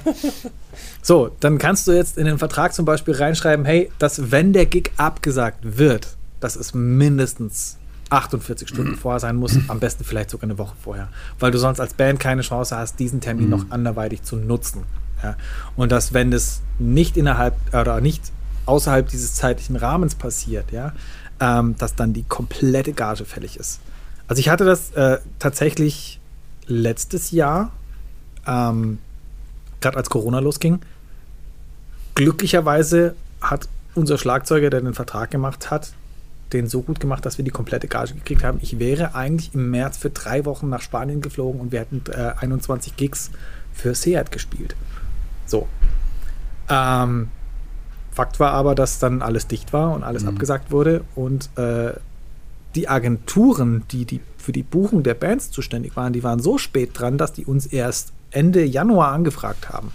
so, dann kannst du jetzt in den Vertrag zum Beispiel reinschreiben, hey, dass wenn der Gig abgesagt wird, das ist mindestens 48 Stunden vorher sein muss, am besten vielleicht sogar eine Woche vorher, weil du sonst als Band keine Chance hast, diesen Termin mhm. noch anderweitig zu nutzen. Ja? Und dass, wenn das nicht innerhalb oder nicht außerhalb dieses zeitlichen Rahmens passiert, ja, ähm, dass dann die komplette Gage fällig ist. Also ich hatte das äh, tatsächlich letztes Jahr, ähm, gerade als Corona losging. Glücklicherweise hat unser Schlagzeuger, der den Vertrag gemacht hat, den so gut gemacht, dass wir die komplette Gage gekriegt haben. Ich wäre eigentlich im März für drei Wochen nach Spanien geflogen und wir hätten äh, 21 Gigs für Seat gespielt. So. Ähm, Fakt war aber, dass dann alles dicht war und alles mhm. abgesagt wurde und äh, die Agenturen, die, die für die Buchung der Bands zuständig waren, die waren so spät dran, dass die uns erst Ende Januar angefragt haben.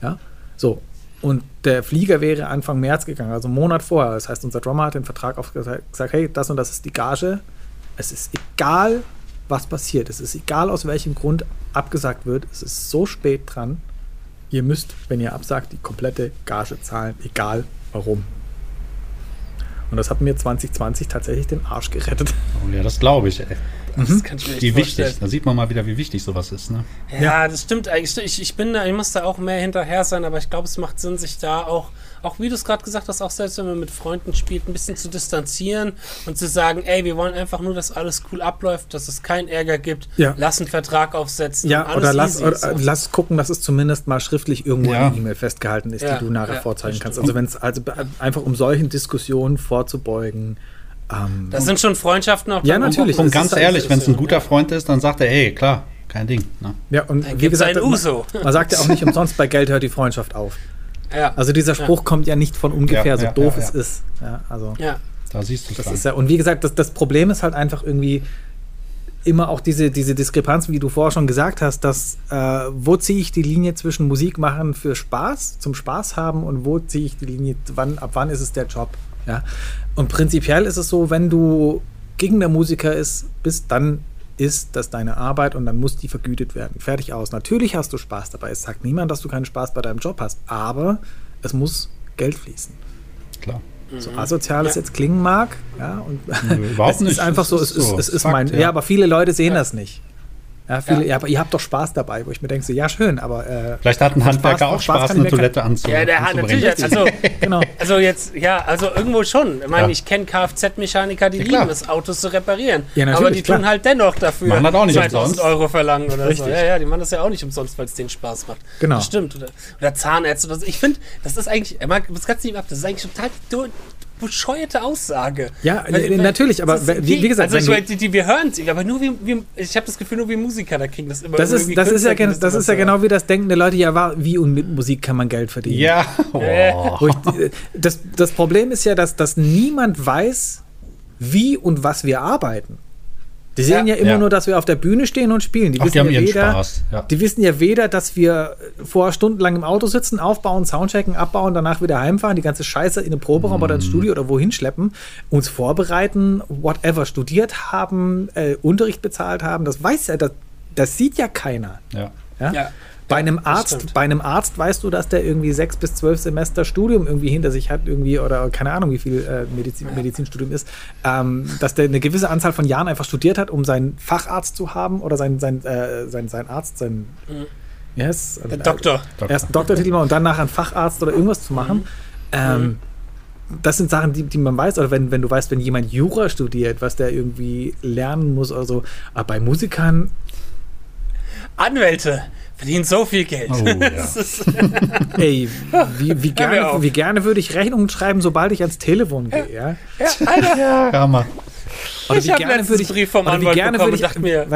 Ja, so. Und der Flieger wäre Anfang März gegangen, also einen Monat vorher. Das heißt, unser Drummer hat den Vertrag aufgesagt, gesagt, hey, das und das ist die Gage. Es ist egal, was passiert. Es ist egal, aus welchem Grund abgesagt wird. Es ist so spät dran. Ihr müsst, wenn ihr absagt, die komplette Gage zahlen, egal warum. Und das hat mir 2020 tatsächlich den Arsch gerettet. Oh ja, das glaube ich, ey. Das mhm. kann ich mir wie wichtig. Da sieht man mal wieder, wie wichtig sowas ist. Ne? Ja, ja, das stimmt eigentlich. Ich, ich bin da, ich muss da auch mehr hinterher sein, aber ich glaube, es macht Sinn, sich da auch, auch wie du es gerade gesagt hast, auch selbst wenn man mit Freunden spielt, ein bisschen zu distanzieren und zu sagen, ey, wir wollen einfach nur, dass alles cool abläuft, dass es keinen Ärger gibt. Ja. Lass einen Vertrag aufsetzen. Ja, oder lass, oder so. lass gucken, dass es zumindest mal schriftlich irgendwo ja. in der E-Mail festgehalten ist, die du nachher vorzeigen kannst. Also wenn es also einfach um solchen Diskussionen vorzubeugen ähm, das sind schon Freundschaften auch. Ja, natürlich. Und ganz ehrlich, wenn es ein guter Freund ist, dann sagt er, hey, klar, kein Ding. Ne? Ja, und dann wie gesagt, Uso. man sagt ja auch nicht umsonst, bei Geld hört die Freundschaft auf. Ja. Also dieser Spruch ja. kommt ja nicht von ungefähr, ja, so doof es ist. Ja, also. Ja. Da siehst du das. Ist ja, und wie gesagt, das, das Problem ist halt einfach irgendwie immer auch diese, diese Diskrepanz, wie du vorher schon gesagt hast, dass äh, wo ziehe ich die Linie zwischen Musik machen für Spaß, zum Spaß haben und wo ziehe ich die Linie, wann, ab wann ist es der Job? Ja? Und prinzipiell ist es so, wenn du gegen der Musiker ist, bist, dann ist das deine Arbeit und dann muss die vergütet werden. Fertig aus. Natürlich hast du Spaß dabei. Es sagt niemand, dass du keinen Spaß bei deinem Job hast, aber es muss Geld fließen. Klar. So asozial es ja. jetzt klingen mag, ja, und Überhaupt es ist einfach so, es ist, so. es ist Fakt, mein, ja. ja. aber viele Leute sehen ja. das nicht. Ja, viele, ja. aber ihr habt doch Spaß dabei, wo ich mir denke, so, ja, schön, aber. Äh, Vielleicht hat ein Handwerker Spaß, auch Spaß, Spaß eine Toilette anzunehmen. Ja, der hat natürlich. Also, genau. also jetzt, ja, also irgendwo schon. Ich meine, ja. ich kenne Kfz-Mechaniker, die ja, lieben es, Autos zu reparieren. Ja, aber die klar. tun halt dennoch dafür machen das auch nicht 2000 umsonst. Euro verlangen oder Richtig. so. Ja, ja, die machen das ja auch nicht umsonst, weil es denen Spaß macht. Genau. Das stimmt. Oder, oder Zahnärzte oder so. Ich finde, das ist eigentlich, das kannst du nicht ab, das ist eigentlich total bescheuerte Aussage. Ja, weil, natürlich, aber wie, wie, gesagt, also die, die, wir hören es, aber nur wie, wie ich habe das Gefühl, nur wie Musiker, da kriegen das immer Das ist, das ist ja, das, das ist ja genau wie das Denken der Leute, ja, wie und mit Musik kann man Geld verdienen. Ja. Oh. Das, das Problem ist ja, dass, dass niemand weiß, wie und was wir arbeiten. Die sehen ja, ja immer ja. nur, dass wir auf der Bühne stehen und spielen. Die, Ach, wissen die, ja weder, ja. die wissen ja weder, dass wir vor stundenlang im Auto sitzen, aufbauen, Soundchecken, abbauen, danach wieder heimfahren, die ganze Scheiße in den Proberaum mm. oder ins Studio oder wohin schleppen, uns vorbereiten, whatever, studiert haben, äh, Unterricht bezahlt haben. Das weiß ja, das, das sieht ja keiner. Ja. ja? Bei einem Arzt, bei einem Arzt weißt du, dass der irgendwie sechs bis zwölf Semester Studium irgendwie hinter sich hat, irgendwie, oder keine Ahnung, wie viel äh, Medizin, Medizinstudium ist, ähm, dass der eine gewisse Anzahl von Jahren einfach studiert hat, um seinen Facharzt zu haben oder sein, sein, äh, sein, sein Arzt, sein mhm. yes, also, Doktor. Äh, erst einen Doktortitel und dann nachher einen Facharzt oder irgendwas zu machen. Mhm. Ähm, mhm. das sind Sachen, die, die man weiß, oder wenn, wenn du weißt, wenn jemand Jura studiert, was der irgendwie lernen muss oder so. Aber bei Musikern Anwälte verdienen so viel Geld. Oh, ja. Ey, wie, wie, gerne, wie gerne würde ich Rechnungen schreiben, sobald ich ans Telefon gehe, ja? Ja, Alter. Ja. Hammer. Oder ich habe letztens würde ich, Brief vom Anwalt wie gerne bekommen ich, dachte mir...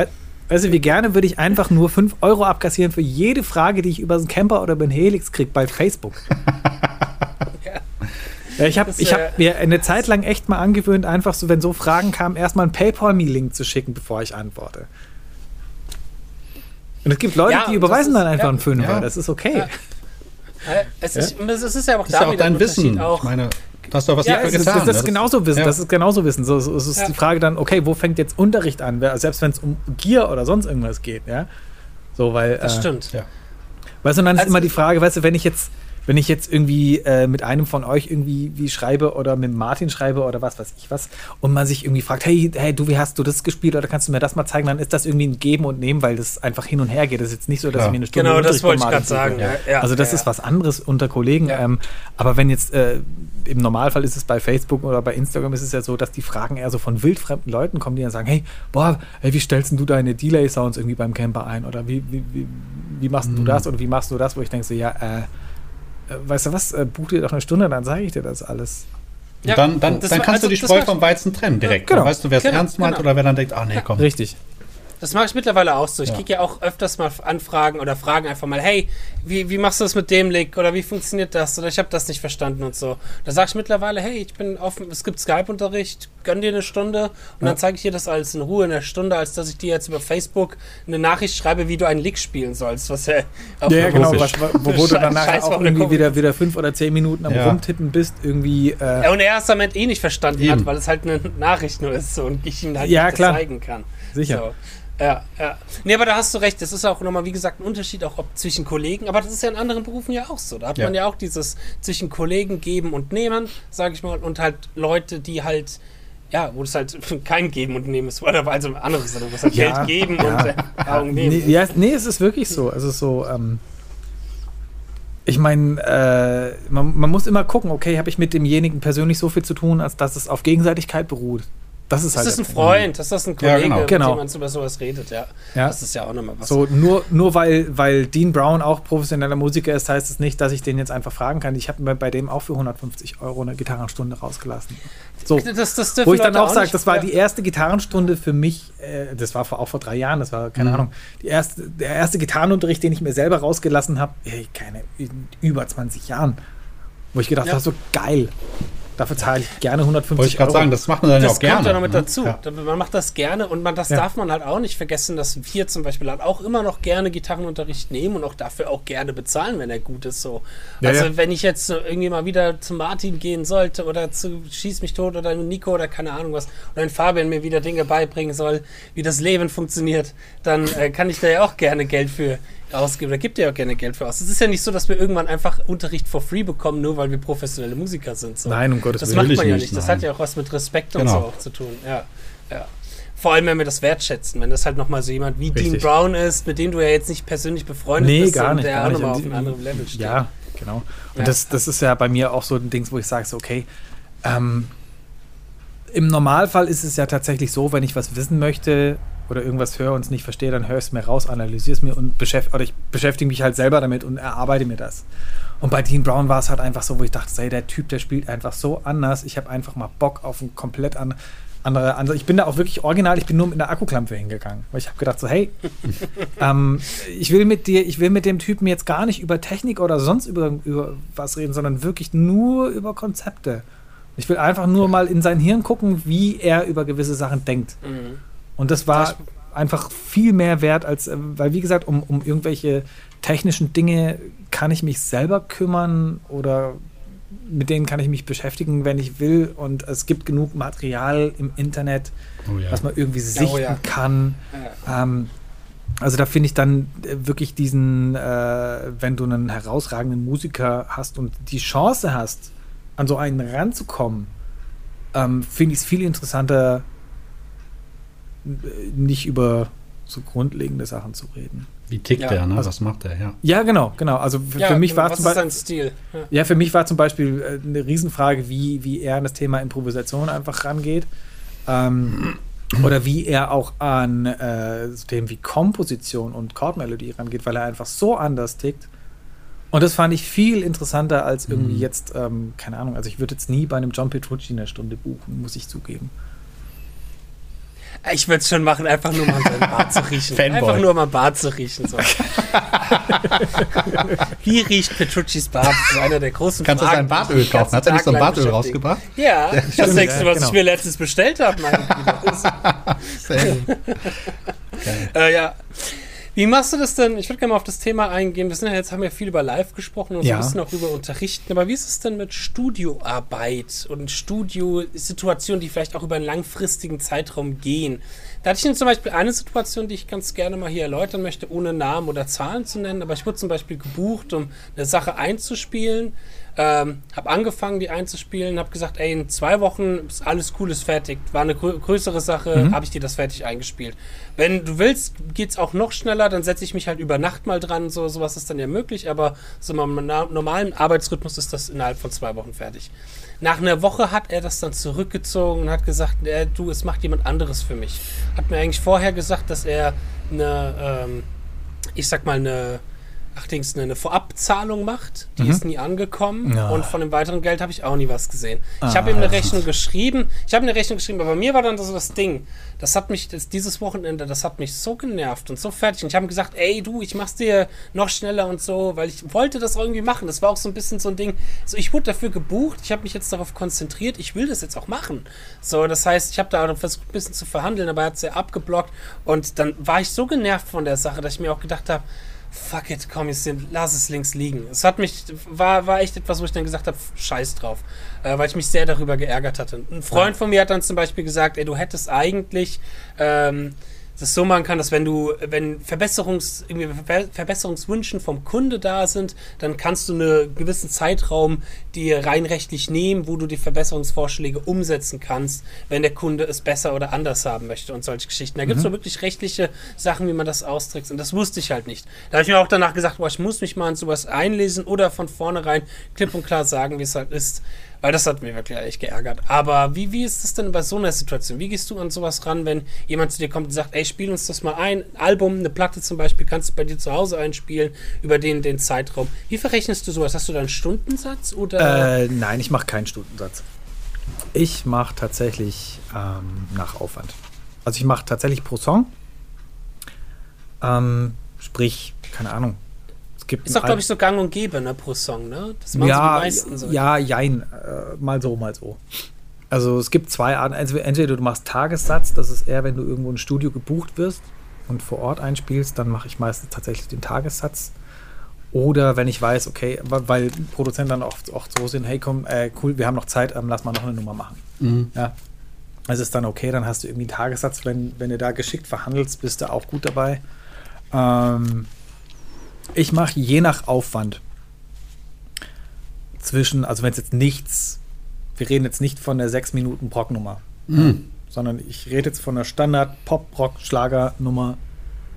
Weißt du, wie gerne würde ich einfach nur 5 Euro abkassieren für jede Frage, die ich über den Camper oder über den Helix kriege bei Facebook. ja. Ich habe hab mir eine Zeit lang echt mal angewöhnt, einfach so, wenn so Fragen kamen, erstmal einen PayPal-Me-Link zu schicken, bevor ich antworte. Und es gibt Leute, ja, die überweisen ist, dann einfach ja, einen Fünfer. Ja. Das ist okay. Es, ist, es ist ja auch, das ist ja auch dein Wissen. Auch. Ich meine, du hast doch was ja, dafür getan. Das, das, ist genauso Wissen. Das ist genauso Wissen. So, so, es ist die Frage dann, okay, wo fängt jetzt Unterricht an? Selbst wenn es um Gier oder sonst irgendwas geht, ja. So, weil. Das äh, stimmt. Weißt du, und dann also, ist immer die Frage, weißt du, wenn ich jetzt wenn ich jetzt irgendwie äh, mit einem von euch irgendwie wie schreibe oder mit Martin schreibe oder was weiß ich was und man sich irgendwie fragt, hey, hey, du, wie hast du das gespielt oder kannst du mir das mal zeigen, dann ist das irgendwie ein Geben und Nehmen, weil das einfach hin und her geht. Das ist jetzt nicht so, dass ja. ich mir eine Stunde Genau, das wollte ich gerade sagen. Ja. Ja, also das ist was anderes unter Kollegen. Ähm, aber wenn jetzt äh, im Normalfall ist es bei Facebook oder bei Instagram ist es ja so, dass die Fragen eher so von wildfremden Leuten kommen, die dann sagen, hey, boah, hey, wie stellst du deine Delay-Sounds irgendwie beim Camper ein? Oder wie, wie, wie, wie machst mhm. du das? Oder wie machst du das? Wo ich denke so, ja, äh, weißt du was, äh, buch dir doch eine Stunde, dann zeige ich dir das alles. Ja, dann, dann, dann kannst also, du die Spreu vom Weizen trennen direkt. Ja, genau. Dann weißt du, wer es genau, ernst meint genau. oder wer dann denkt, ach nee, komm. Richtig. Das mache ich mittlerweile auch so. Ich ja. kriege ja auch öfters mal Anfragen oder Fragen einfach mal, hey, wie, wie machst du das mit dem Link oder wie funktioniert das oder ich habe das nicht verstanden und so. Da sage ich mittlerweile, hey, ich bin offen, es gibt Skype-Unterricht, gönn dir eine Stunde und ja. dann zeige ich dir das alles in Ruhe in der Stunde, als dass ich dir jetzt über Facebook eine Nachricht schreibe, wie du einen Lick spielen sollst, was ja Ja, ja genau, was, wo, wo du dann nachher auch irgendwie wieder, wieder fünf oder zehn Minuten am ja. Rumtippen bist, irgendwie. Äh ja, und er es am Ende eh nicht verstanden Eben. hat, weil es halt eine Nachricht nur ist so, und ich ihm halt ja, nicht zeigen kann. Sicher. So. Ja, ja. Nee, aber da hast du recht. Das ist auch nochmal, wie gesagt, ein Unterschied auch zwischen Kollegen. Aber das ist ja in anderen Berufen ja auch so. Da hat ja. man ja auch dieses zwischen Kollegen geben und nehmen, sage ich mal, und halt Leute, die halt ja, wo es halt kein Geben und Nehmen ist, oder also anderes, wo es halt ja, Geld geben ja, und äh, Augen nehmen. Nee, ja, nee, es ist wirklich so. Also so, ähm, ich meine, äh, man, man, muss immer gucken, okay, habe ich mit demjenigen persönlich so viel zu tun, als dass es auf Gegenseitigkeit beruht. Das ist, das halt ist ein Freund, das ist ein Kollege, ja, genau. genau. mit dem man über sowas redet, ja. ja. Das ist ja auch nochmal was. So, nur, nur weil, weil Dean Brown auch professioneller Musiker ist, heißt es nicht, dass ich den jetzt einfach fragen kann. Ich habe mir bei dem auch für 150 Euro eine Gitarrenstunde rausgelassen. So, das, das wo ich dann auch, auch sage, das war die erste Gitarrenstunde für mich, äh, das war vor, auch vor drei Jahren, das war, keine mhm. Ahnung, die erste, der erste Gitarrenunterricht, den ich mir selber rausgelassen habe, keine, in über 20 Jahren. Wo ich gedacht ja. habe, so geil. Dafür zahle ich gerne 150 Wollte ich gerade sagen, das macht man dann das ja auch gerne. Das kommt ja noch mit dazu. Ja. Man macht das gerne und man, das ja. darf man halt auch nicht vergessen, dass wir zum Beispiel halt auch immer noch gerne Gitarrenunterricht nehmen und auch dafür auch gerne bezahlen, wenn er gut ist. So. Ja, also wenn ich jetzt irgendwie mal wieder zu Martin gehen sollte oder zu Schieß mich tot oder Nico oder keine Ahnung was oder ein Fabian mir wieder Dinge beibringen soll, wie das Leben funktioniert, dann äh, kann ich da ja auch gerne Geld für ausgeben. Da gibt ihr ja auch gerne Geld für aus. Es ist ja nicht so, dass wir irgendwann einfach Unterricht for free bekommen, nur weil wir professionelle Musiker sind. So. Nein, um Gottes Willen. Das macht man ja nicht. Das hat ja auch was mit Respekt genau. und so auch zu tun. Ja, ja. Vor allem, wenn wir das wertschätzen, wenn das halt nochmal so jemand wie Richtig. Dean Brown ist, mit dem du ja jetzt nicht persönlich befreundet nee, bist, gar nicht, der gar auch nochmal auf einem anderen Level steht. Ja, genau. Und ja. Das, das ist ja bei mir auch so ein Ding, wo ich sage, so, okay, ähm, im Normalfall ist es ja tatsächlich so, wenn ich was wissen möchte, oder irgendwas höre und es nicht verstehe, dann höre ich es mir raus, analysiere es mir und beschäftige, oder ich beschäftige mich halt selber damit und erarbeite mir das. Und bei Dean Brown war es halt einfach so, wo ich dachte, hey, der Typ, der spielt einfach so anders. Ich habe einfach mal Bock auf ein komplett an, andere, andere. Ich bin da auch wirklich original, ich bin nur mit einer Akkuklampe hingegangen. Weil ich habe gedacht, so, hey, ähm, ich will mit dir, ich will mit dem Typen jetzt gar nicht über Technik oder sonst über, über was reden, sondern wirklich nur über Konzepte. Ich will einfach nur mal in sein Hirn gucken, wie er über gewisse Sachen denkt. Mhm. Und das war einfach viel mehr wert als, äh, weil wie gesagt, um, um irgendwelche technischen Dinge kann ich mich selber kümmern oder mit denen kann ich mich beschäftigen, wenn ich will. Und es gibt genug Material im Internet, oh ja. was man irgendwie sichten oh ja. kann. Ähm, also da finde ich dann äh, wirklich diesen, äh, wenn du einen herausragenden Musiker hast und die Chance hast, an so einen ranzukommen, ähm, finde ich es viel interessanter, nicht über so grundlegende Sachen zu reden. Wie tickt ja, der, ne? Also, Was macht er, ja? Ja, genau, genau. Also für, ja, für mich war zum Beispiel. Stil? Ja. ja. für mich war zum Beispiel äh, eine Riesenfrage, wie, wie er an das Thema Improvisation einfach rangeht. Ähm, Oder wie er auch an äh, Themen wie Komposition und Chordmelodie rangeht, weil er einfach so anders tickt. Und das fand ich viel interessanter als irgendwie mhm. jetzt, ähm, keine Ahnung, also ich würde jetzt nie bei einem John Petrucci eine Stunde buchen, muss ich zugeben. Ich würde es schon machen, einfach nur mal so ein Bart zu riechen. Fanboy. Einfach nur mal Bart zu riechen. So. Wie riecht Petrucci's Bart? Das ist einer der großen Kannst Fragen. Kannst du sein Bartöl kaufen? Hat er nicht so ein Bartöl rausgebracht? Ja, das denkst du, was genau. ich mir letztens bestellt habe, mein äh, ja. Wie machst du das denn? Ich würde gerne mal auf das Thema eingehen. Wir sind ja jetzt, haben ja viel über Live gesprochen und ja. so ein bisschen auch über Unterrichten. Aber wie ist es denn mit Studioarbeit und Studiosituationen, die vielleicht auch über einen langfristigen Zeitraum gehen? Da hatte ich zum Beispiel eine Situation, die ich ganz gerne mal hier erläutern möchte, ohne Namen oder Zahlen zu nennen. Aber ich wurde zum Beispiel gebucht, um eine Sache einzuspielen. Ähm, habe angefangen, die einzuspielen, habe gesagt, ey, in zwei Wochen ist alles cool, ist fertig. War eine grö größere Sache, mhm. habe ich dir das fertig eingespielt. Wenn du willst, geht es auch noch schneller, dann setze ich mich halt über Nacht mal dran, so sowas ist dann ja möglich, aber so im normalen Arbeitsrhythmus ist das innerhalb von zwei Wochen fertig. Nach einer Woche hat er das dann zurückgezogen und hat gesagt, äh, du, es macht jemand anderes für mich. Hat mir eigentlich vorher gesagt, dass er eine, ähm, ich sag mal, eine ach Dings, eine Vorabzahlung macht. Die mhm. ist nie angekommen. Ja. Und von dem weiteren Geld habe ich auch nie was gesehen. Ah, ich habe ihm eine Rechnung geschrieben. Ich habe eine Rechnung geschrieben, aber bei mir war dann so das Ding. Das hat mich, das, dieses Wochenende, das hat mich so genervt und so fertig. Und ich habe gesagt, ey du, ich mach's dir noch schneller und so, weil ich wollte das irgendwie machen. Das war auch so ein bisschen so ein Ding. So, ich wurde dafür gebucht, ich habe mich jetzt darauf konzentriert, ich will das jetzt auch machen. So, das heißt, ich habe da versucht, ein bisschen zu verhandeln, aber er hat es ja abgeblockt. Und dann war ich so genervt von der Sache, dass ich mir auch gedacht habe, fuck it, komm, jetzt lass es links liegen. Es hat mich, war, war echt etwas, wo ich dann gesagt habe, scheiß drauf. Äh, weil ich mich sehr darüber geärgert hatte. Ein Freund von mir hat dann zum Beispiel gesagt, ey, du hättest eigentlich ähm, das so machen kann, dass wenn du, wenn Verbesserungs, irgendwie Verbesserungswünschen vom Kunde da sind, dann kannst du einen gewissen Zeitraum dir rein rechtlich nehmen, wo du die Verbesserungsvorschläge umsetzen kannst, wenn der Kunde es besser oder anders haben möchte und solche Geschichten. Da gibt es mhm. so wirklich rechtliche Sachen, wie man das austrickst und das wusste ich halt nicht. Da habe ich mir auch danach gesagt, boah, ich muss mich mal in sowas einlesen oder von vornherein klipp und klar sagen, wie es halt ist. Weil das hat mich wirklich echt geärgert. Aber wie, wie ist das denn bei so einer Situation? Wie gehst du an sowas ran, wenn jemand zu dir kommt und sagt, ey, spiel uns das mal ein, ein Album, eine Platte zum Beispiel, kannst du bei dir zu Hause einspielen, über den, den Zeitraum. Wie verrechnest du sowas? Hast du da einen Stundensatz? Oder? Äh, nein, ich mache keinen Stundensatz. Ich mache tatsächlich ähm, nach Aufwand. Also ich mache tatsächlich pro Song. Ähm, sprich, keine Ahnung, gibt ist doch, glaube ich, so gang und gäbe, ne, pro Song, ne? Das machen ja, so die meisten so. Ja, jein. Äh, mal so, mal so. Also es gibt zwei Arten. Entweder du machst Tagessatz, das ist eher, wenn du irgendwo ein Studio gebucht wirst und vor Ort einspielst, dann mache ich meistens tatsächlich den Tagessatz. Oder wenn ich weiß, okay, weil Produzenten dann auch, auch so sind, hey komm, äh, cool, wir haben noch Zeit, ähm, lass mal noch eine Nummer machen. Mhm. Ja. Also ist dann okay, dann hast du irgendwie einen Tagessatz, wenn, wenn du da geschickt verhandelst, bist du auch gut dabei. Ähm, ich mache je nach Aufwand zwischen, also wenn es jetzt nichts, wir reden jetzt nicht von der 6 Minuten Brocknummer, mhm. sondern ich rede jetzt von der Standard Pop-Rock-Schlager-Nummer,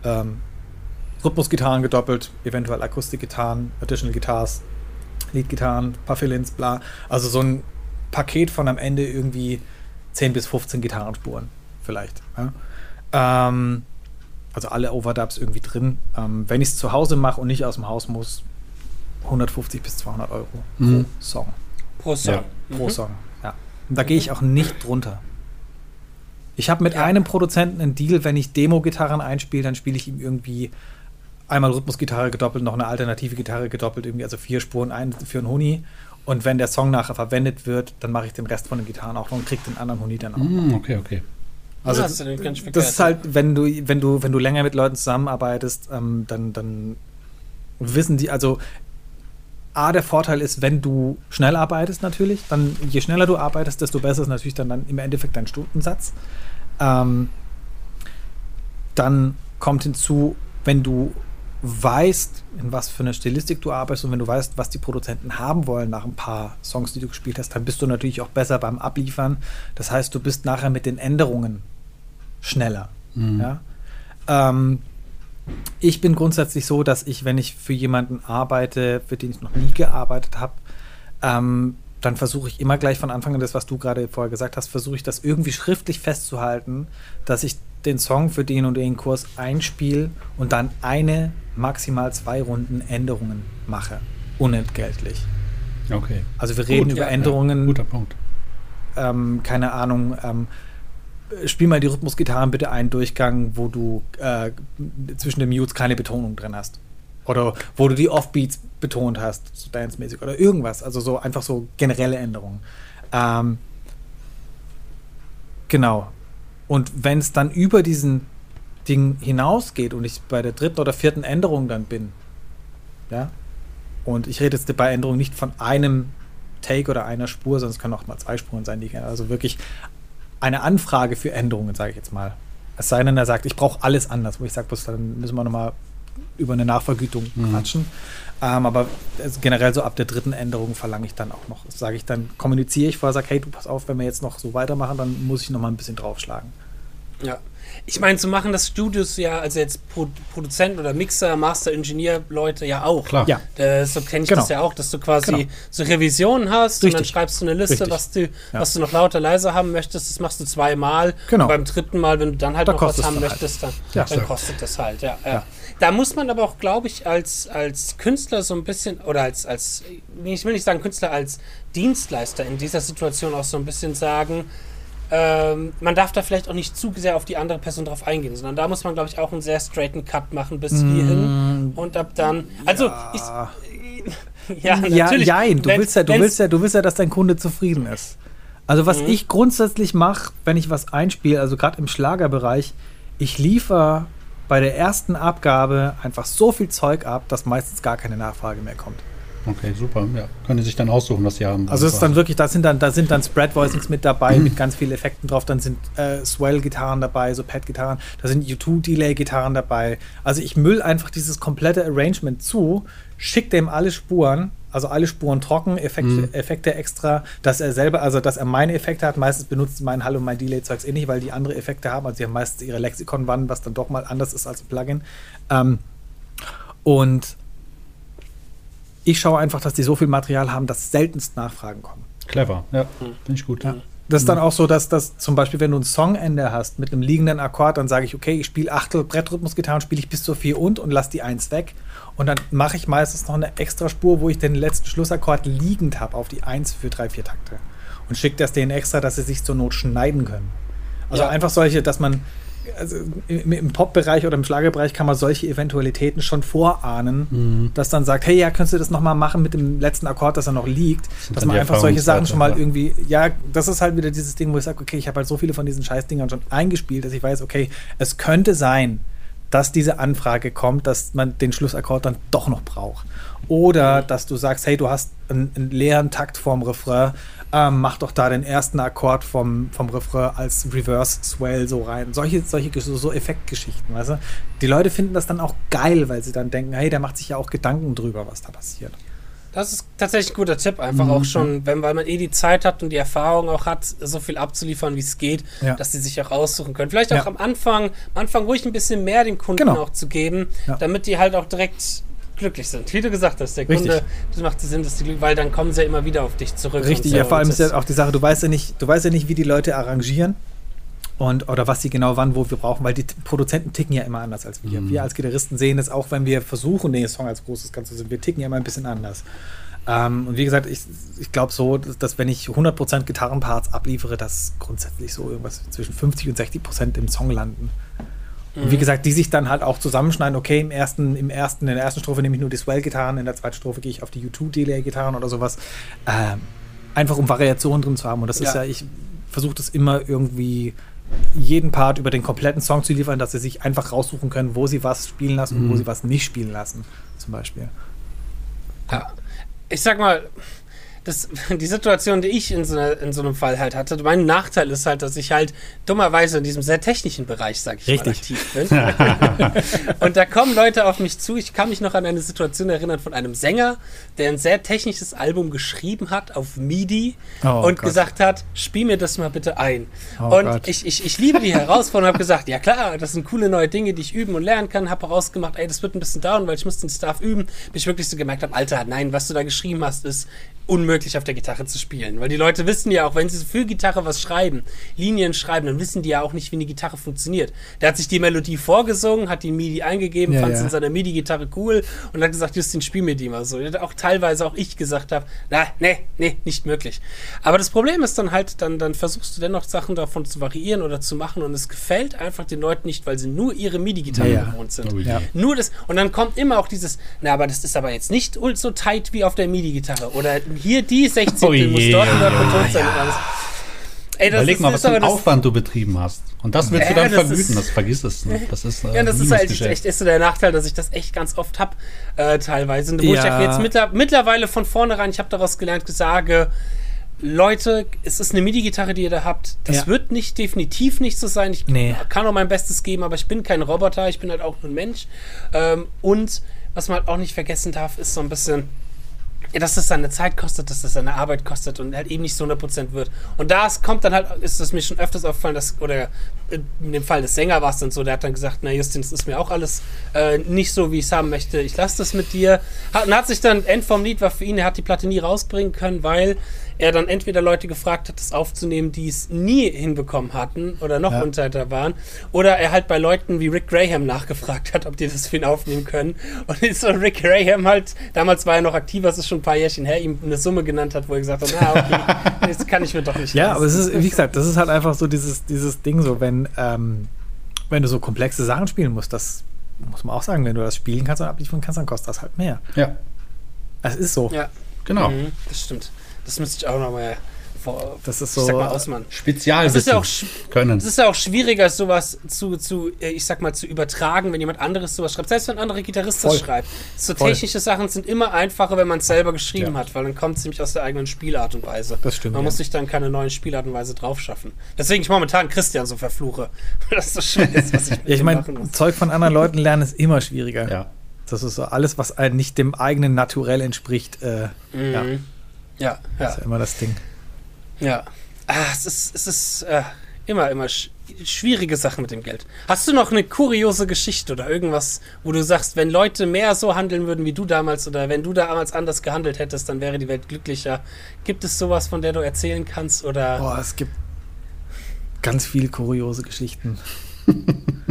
ähm, Rhythmusgitarren gedoppelt, eventuell Akustikgitarren, Additional Guitars, Leadgitarren, paar Fill-ins, bla. Also so ein Paket von am Ende irgendwie 10 bis 15 Gitarrenspuren vielleicht. Ja? Ähm, also alle Overdubs irgendwie drin. Ähm, wenn ich es zu Hause mache und nicht aus dem Haus muss, 150 bis 200 Euro mhm. pro Song. Pro Song. Ja. Pro mhm. Song, ja. Und da gehe ich auch nicht drunter. Ich habe mit ja. einem Produzenten einen Deal, wenn ich Demo-Gitarren einspiele, dann spiele ich ihm irgendwie einmal Rhythmusgitarre gedoppelt, noch eine alternative Gitarre gedoppelt, irgendwie also vier Spuren ein für einen Huni. Und wenn der Song nachher verwendet wird, dann mache ich den Rest von den Gitarren auch noch und kriege den anderen Huni dann auch. Mm, okay, okay. Also ja, das, das, das ist halt, wenn du, wenn du, wenn du länger mit Leuten zusammenarbeitest, ähm, dann, dann wissen die, also A, der Vorteil ist, wenn du schnell arbeitest natürlich, dann je schneller du arbeitest, desto besser ist natürlich dann, dann im Endeffekt dein Stundensatz. Ähm, dann kommt hinzu, wenn du weißt, in was für eine Stilistik du arbeitest und wenn du weißt, was die Produzenten haben wollen nach ein paar Songs, die du gespielt hast, dann bist du natürlich auch besser beim Abliefern. Das heißt, du bist nachher mit den Änderungen schneller. Mhm. Ja? Ähm, ich bin grundsätzlich so, dass ich, wenn ich für jemanden arbeite, für den ich noch nie gearbeitet habe, ähm, dann versuche ich immer gleich von Anfang an das, was du gerade vorher gesagt hast, versuche ich das irgendwie schriftlich festzuhalten, dass ich den Song für den und den Kurs einspiele und dann eine, maximal zwei Runden Änderungen mache. Unentgeltlich. Okay. Also wir reden Gut, über ja, Änderungen. Ja, guter Punkt. Ähm, keine Ahnung, ähm, spiel mal die Rhythmusgitarren bitte einen Durchgang, wo du äh, zwischen den Mutes keine Betonung drin hast. Oder wo du die Offbeats betont hast, so dance-mäßig oder irgendwas. Also so einfach so generelle Änderungen. Ähm, genau. Und wenn es dann über diesen Ding hinausgeht und ich bei der dritten oder vierten Änderung dann bin, ja, und ich rede jetzt bei Änderungen nicht von einem Take oder einer Spur, sondern es können auch mal zwei Spuren sein, die also wirklich eine Anfrage für Änderungen, sage ich jetzt mal. Es sei denn, er sagt, ich brauche alles anders, wo ich sage, dann müssen wir nochmal über eine Nachvergütung mhm. quatschen. Ähm, aber also generell so ab der dritten Änderung verlange ich dann auch noch, sage ich dann, kommuniziere ich vorher, sage, hey, du pass auf, wenn wir jetzt noch so weitermachen, dann muss ich nochmal ein bisschen draufschlagen. Ja. Ich meine, zu machen das Studios ja, also jetzt Pro Produzenten oder Mixer, Master, Ingenieur, Leute ja auch. Klar. Ja. Äh, so kenne ich genau. das ja auch, dass du quasi genau. so Revisionen hast Richtig. und dann schreibst du eine Liste, was du, ja. was du noch lauter, leiser haben möchtest. Das machst du zweimal. Genau. Und beim dritten Mal, wenn du dann halt da noch was haben halt. möchtest, dann, ja, dann kostet das halt. Ja, ja. Da muss man aber auch, glaube ich, als, als Künstler so ein bisschen, oder als, als, ich will nicht sagen Künstler, als Dienstleister in dieser Situation auch so ein bisschen sagen, ähm, man darf da vielleicht auch nicht zu sehr auf die andere Person drauf eingehen, sondern da muss man, glaube ich, auch einen sehr straighten Cut machen bis mm, hierhin und ab dann. Also ja. ich, ja, natürlich. Ja, nein, du willst ja, du willst ja, du willst ja, dass dein Kunde zufrieden ist. Also was mhm. ich grundsätzlich mache, wenn ich was einspiele, also gerade im Schlagerbereich, ich liefere bei der ersten Abgabe einfach so viel Zeug ab, dass meistens gar keine Nachfrage mehr kommt. Okay, super. Ja, können Sie sich dann aussuchen, was Sie haben. Also es ist dann wirklich, da sind dann, da sind dann Spread Voicings mit dabei, mit ganz vielen Effekten drauf. Dann sind äh, Swell-Gitarren dabei, so Pad-Gitarren. Da sind U2-Delay-Gitarren dabei. Also ich müll einfach dieses komplette Arrangement zu, schicke dem alle Spuren, also alle Spuren trocken, Effekte, mhm. Effekte extra, dass er selber, also dass er meine Effekte hat. Meistens benutzt mein Hall und mein Delay-Zeugs eh nicht, weil die andere Effekte haben. Also sie haben meistens ihre Lexikon-Wannen, was dann doch mal anders ist als ein Plugin. Ähm, und ich schaue einfach, dass die so viel Material haben, dass seltenst Nachfragen kommen. Clever, ja, mhm. finde ich gut. Ja. Das ist dann auch so, dass das zum Beispiel, wenn du ein Songende hast mit einem liegenden Akkord, dann sage ich, okay, ich spiele Achtel Brettrhythmusgitarren, spiele ich bis zur 4 und und lass die 1 weg. Und dann mache ich meistens noch eine extra Spur, wo ich den letzten Schlussakkord liegend habe auf die 1 für 3, 4 Takte. Und schicke das denen extra, dass sie sich zur Not schneiden können. Also ja. einfach solche, dass man, also im, Pop-Bereich oder im Schlagerbereich kann man solche Eventualitäten schon vorahnen, mhm. dass dann sagt, hey, ja, könntest du das nochmal machen mit dem letzten Akkord, dass er noch liegt, das dass man einfach solche Sachen schon mal irgendwie, ja, das ist halt wieder dieses Ding, wo ich sage, okay, ich habe halt so viele von diesen Scheißdingern schon eingespielt, dass ich weiß, okay, es könnte sein, dass diese Anfrage kommt, dass man den Schlussakkord dann doch noch braucht. Oder mhm. dass du sagst, hey, du hast einen, einen leeren Takt vorm Refrain, ähm, mach doch da den ersten Akkord vom, vom Refrain als Reverse Swell so rein. Solche, solche so, so Effektgeschichten, weißt du? Die Leute finden das dann auch geil, weil sie dann denken, hey, der macht sich ja auch Gedanken drüber, was da passiert. Das ist tatsächlich ein guter Tipp, einfach mhm. auch schon, wenn, weil man eh die Zeit hat und die Erfahrung auch hat, so viel abzuliefern, wie es geht, ja. dass sie sich auch aussuchen können. Vielleicht auch ja. am Anfang, am Anfang ruhig ein bisschen mehr den Kunden genau. auch zu geben, ja. damit die halt auch direkt glücklich sind. Wie du gesagt hast, der Richtig. Kunde, das macht Sinn, dass die, weil dann kommen sie ja immer wieder auf dich zurück. Richtig, so. ja, vor allem ist ja auch die Sache, du weißt ja nicht, du weißt ja nicht, wie die Leute arrangieren und oder was sie genau wann wo wir brauchen, weil die Produzenten ticken ja immer anders als wir. Mhm. Wir als Gitarristen sehen es auch, wenn wir versuchen, den Song als großes Ganze zu sehen, wir ticken ja immer ein bisschen anders. Ähm, und wie gesagt, ich, ich glaube so, dass, dass, wenn ich 100% Gitarrenparts abliefere, dass grundsätzlich so irgendwas zwischen 50 und 60% im Song landen. Und wie mhm. gesagt, die sich dann halt auch zusammenschneiden, okay, im ersten, im ersten, in der ersten Strophe nehme ich nur die Swell-Gitarren, in der zweiten Strophe gehe ich auf die U2-Delay-Gitarren oder sowas. Ähm, einfach um Variationen drin zu haben. Und das ja. ist ja, ich versuche das immer irgendwie jeden Part über den kompletten Song zu liefern, dass sie sich einfach raussuchen können, wo sie was spielen lassen mhm. und wo mhm. sie was nicht spielen lassen, zum Beispiel. Ja. Ich sag mal, das, die Situation, die ich in so, in so einem Fall halt hatte, mein Nachteil ist halt, dass ich halt dummerweise in diesem sehr technischen Bereich, sag ich Richtig. mal, aktiv bin. und da kommen Leute auf mich zu. Ich kann mich noch an eine Situation erinnern von einem Sänger, der ein sehr technisches Album geschrieben hat auf MIDI oh, und Gott. gesagt hat, spiel mir das mal bitte ein. Oh, und ich, ich, ich liebe die Herausforderung und habe gesagt, ja klar, das sind coole neue Dinge, die ich üben und lernen kann. Habe herausgemacht, ey, das wird ein bisschen dauern, weil ich muss den Stuff üben, bis ich wirklich so gemerkt habe, Alter, nein, was du da geschrieben hast, ist unmöglich auf der Gitarre zu spielen. Weil die Leute wissen ja auch, wenn sie für Gitarre was schreiben, Linien schreiben, dann wissen die ja auch nicht, wie eine Gitarre funktioniert. Der hat sich die Melodie vorgesungen, hat die MIDI eingegeben, ja, fand es ja. in seiner MIDI-Gitarre cool und hat gesagt, Justin, spiel mir die mal so. Auch teilweise auch ich gesagt habe, na, nee, nee, nicht möglich. Aber das Problem ist dann halt, dann, dann versuchst du dennoch Sachen davon zu variieren oder zu machen und es gefällt einfach den Leuten nicht, weil sie nur ihre MIDI-Gitarre ja, gewohnt sind. Oh, nur das, und dann kommt immer auch dieses, na, aber das ist aber jetzt nicht so tight wie auf der MIDI-Gitarre oder hier die 16. Oh muss dort und dort betont sein und. Ey, Überleg mal, was für einen Aufwand du betrieben hast. Und das willst ja, du dann vergüten, ist, das vergiss es. Ne? Das ist, äh, ja, das ist halt echt, echt so der Nachteil, dass ich das echt ganz oft habe, äh, teilweise. Wo ja. ich jetzt mittler, mittlerweile von vornherein, ich habe daraus gelernt, sage, Leute, es ist eine MIDI-Gitarre, die ihr da habt. Das ja. wird nicht, definitiv nicht so sein. Ich nee. kann auch mein Bestes geben, aber ich bin kein Roboter, ich bin halt auch nur ein Mensch. Ähm, und was man halt auch nicht vergessen darf, ist so ein bisschen dass das seine Zeit kostet, dass das seine Arbeit kostet und halt eben nicht so 100% wird. Und da kommt dann halt, ist es mir schon öfters aufgefallen, dass, oder in dem Fall des Sänger war es dann so, der hat dann gesagt, na Justin, das ist mir auch alles äh, nicht so, wie ich es haben möchte, ich lasse das mit dir. Hat, und hat sich dann, End vom Lied war für ihn, er hat die Platte nie rausbringen können, weil er dann entweder Leute gefragt hat, das aufzunehmen, die es nie hinbekommen hatten oder noch ja. unter waren, oder er halt bei Leuten wie Rick Graham nachgefragt hat, ob die das für ihn aufnehmen können. Und ist so Rick Graham halt, damals war er noch aktiv, das ist schon ein paar Jährchen her, ihm eine Summe genannt hat, wo er gesagt hat, na okay, das kann ich mir doch nicht Ja, lassen. aber es ist, wie gesagt, das ist halt einfach so dieses, dieses Ding so, wenn, ähm, wenn du so komplexe Sachen spielen musst, das muss man auch sagen, wenn du das spielen kannst und abliefern kannst, dann kostet das halt mehr. Ja. Es ist so. Ja. Genau. Mhm, das stimmt. Das müsste ich auch nochmal vor, das ist so ich sag mal, Ausmann. Spezial ist ja auch können. Es ist ja auch schwieriger, sowas zu, zu, äh, ich sag mal, zu übertragen, wenn jemand anderes sowas schreibt. Selbst wenn ein anderer Gitarrist das schreibt. So Voll. technische Sachen sind immer einfacher, wenn man es selber geschrieben ja. hat, weil dann kommt es nämlich aus der eigenen Spielart und Weise. Das stimmt. Man ja. muss sich dann keine neuen Spielart und Weise drauf schaffen. Deswegen ich momentan Christian so verfluche. das ist so schwer ist, was ich ja, ich meine, Zeug von anderen Leuten lernen ist immer schwieriger. Ja. Das ist so alles, was einem nicht dem eigenen Naturell entspricht. Äh, mhm. ja. Ja, ja. Das ist ja immer das Ding. Ja. Ah, es ist, es ist äh, immer, immer sch schwierige Sachen mit dem Geld. Hast du noch eine kuriose Geschichte oder irgendwas, wo du sagst, wenn Leute mehr so handeln würden wie du damals oder wenn du damals anders gehandelt hättest, dann wäre die Welt glücklicher? Gibt es sowas, von der du erzählen kannst? Oder? Boah, es gibt ganz viele kuriose Geschichten.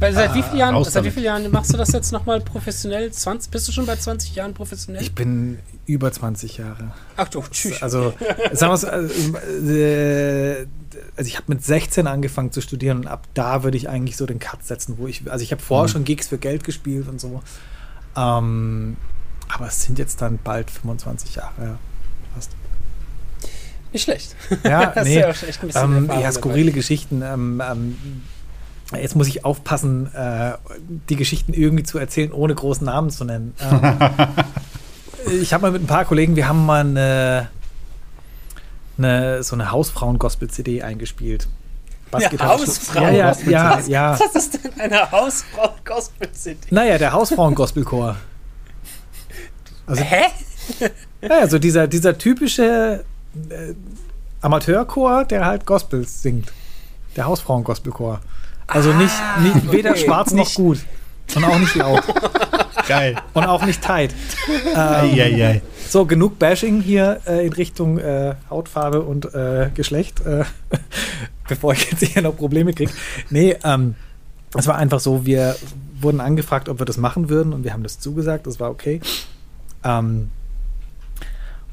Weil seit, ah, wie vielen Jahren, seit wie vielen Jahren machst du das jetzt nochmal professionell? 20, bist du schon bei 20 Jahren professionell? Ich bin über 20 Jahre. Ach du, tschüss. Also, sagen wir also, äh, also ich habe mit 16 angefangen zu studieren und ab da würde ich eigentlich so den Cut setzen, wo ich, also ich habe vorher mhm. schon Gigs für Geld gespielt und so. Ähm, aber es sind jetzt dann bald 25 Jahre, ja. Fast. Nicht schlecht. Ja, nee. ja, ähm, ja, skurrile dabei. Geschichten. Ähm, ähm, Jetzt muss ich aufpassen, äh, die Geschichten irgendwie zu erzählen, ohne großen Namen zu nennen. Ähm, ich habe mal mit ein paar Kollegen, wir haben mal eine, eine so eine Hausfrauen-Gospel-CD eingespielt. Ja, Hausfrauen ja, ja, ja, ja. Was ist denn eine Hausfrauen-Gospel-CD? Naja, der Hausfrauen-Gospelchor. Also, Hä? Naja, so dieser, dieser typische äh, Amateurchor, der halt Gospel singt. Der Hausfrauen-Gospelchor. Also nicht, ah, nicht weder okay. schwarz noch gut. Und auch nicht laut. Geil. Und auch nicht tight. Ähm, so, genug Bashing hier äh, in Richtung äh, Hautfarbe und äh, Geschlecht, äh, bevor ich jetzt hier noch Probleme kriege. Nee, ähm, es war einfach so, wir wurden angefragt, ob wir das machen würden und wir haben das zugesagt, das war okay. Ähm,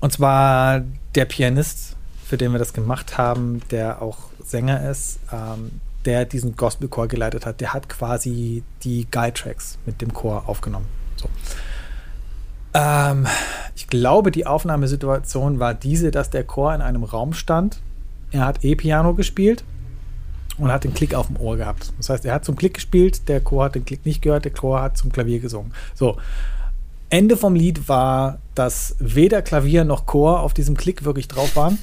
und zwar der Pianist, für den wir das gemacht haben, der auch Sänger ist, ähm, der diesen Gospelchor geleitet hat, der hat quasi die Guide-Tracks mit dem Chor aufgenommen. So. Ähm, ich glaube, die Aufnahmesituation war diese, dass der Chor in einem Raum stand. Er hat E-Piano gespielt und hat den Klick auf dem Ohr gehabt. Das heißt, er hat zum Klick gespielt, der Chor hat den Klick nicht gehört, der Chor hat zum Klavier gesungen. So. Ende vom Lied war, dass weder Klavier noch Chor auf diesem Klick wirklich drauf waren.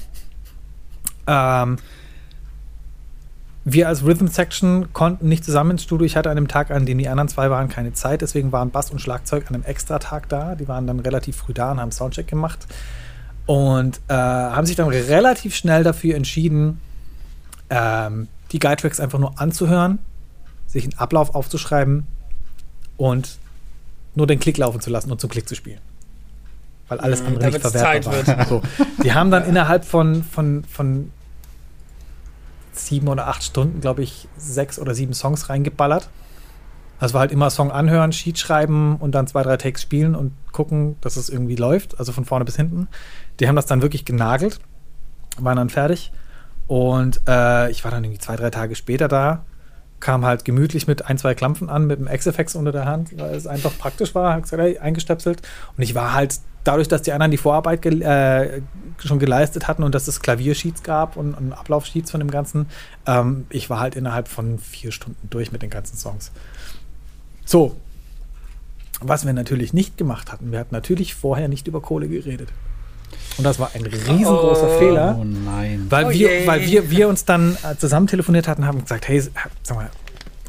Ähm, wir als Rhythm Section konnten nicht zusammen ins Studio. Ich hatte an dem Tag, an dem die anderen zwei waren, keine Zeit. Deswegen waren Bass und Schlagzeug an einem extra Tag da. Die waren dann relativ früh da und haben Soundcheck gemacht. Und äh, haben sich dann relativ schnell dafür entschieden, ähm, die Guide Tracks einfach nur anzuhören, sich einen Ablauf aufzuschreiben und nur den Klick laufen zu lassen und zum Klick zu spielen. weil alles mhm, andere nicht verwertbar war. So. Die haben dann innerhalb von, von, von sieben oder acht Stunden, glaube ich, sechs oder sieben Songs reingeballert. Also war halt immer Song anhören, Sheet schreiben und dann zwei, drei Takes spielen und gucken, dass es irgendwie läuft, also von vorne bis hinten. Die haben das dann wirklich genagelt, waren dann fertig. Und äh, ich war dann irgendwie zwei, drei Tage später da, kam halt gemütlich mit ein, zwei Klampfen an, mit dem Exefex unter der Hand, weil es einfach praktisch war, hat eingestöpselt. Und ich war halt dadurch, dass die anderen die Vorarbeit ge äh, schon geleistet hatten und dass es Klaviersheets gab und, und Ablaufsheets von dem Ganzen, ähm, ich war halt innerhalb von vier Stunden durch mit den ganzen Songs. So, was wir natürlich nicht gemacht hatten, wir hatten natürlich vorher nicht über Kohle geredet. Und das war ein riesengroßer oh, Fehler. Oh nein. Weil, oh wir, weil wir, wir uns dann äh, zusammen telefoniert hatten, haben gesagt, hey, sag mal,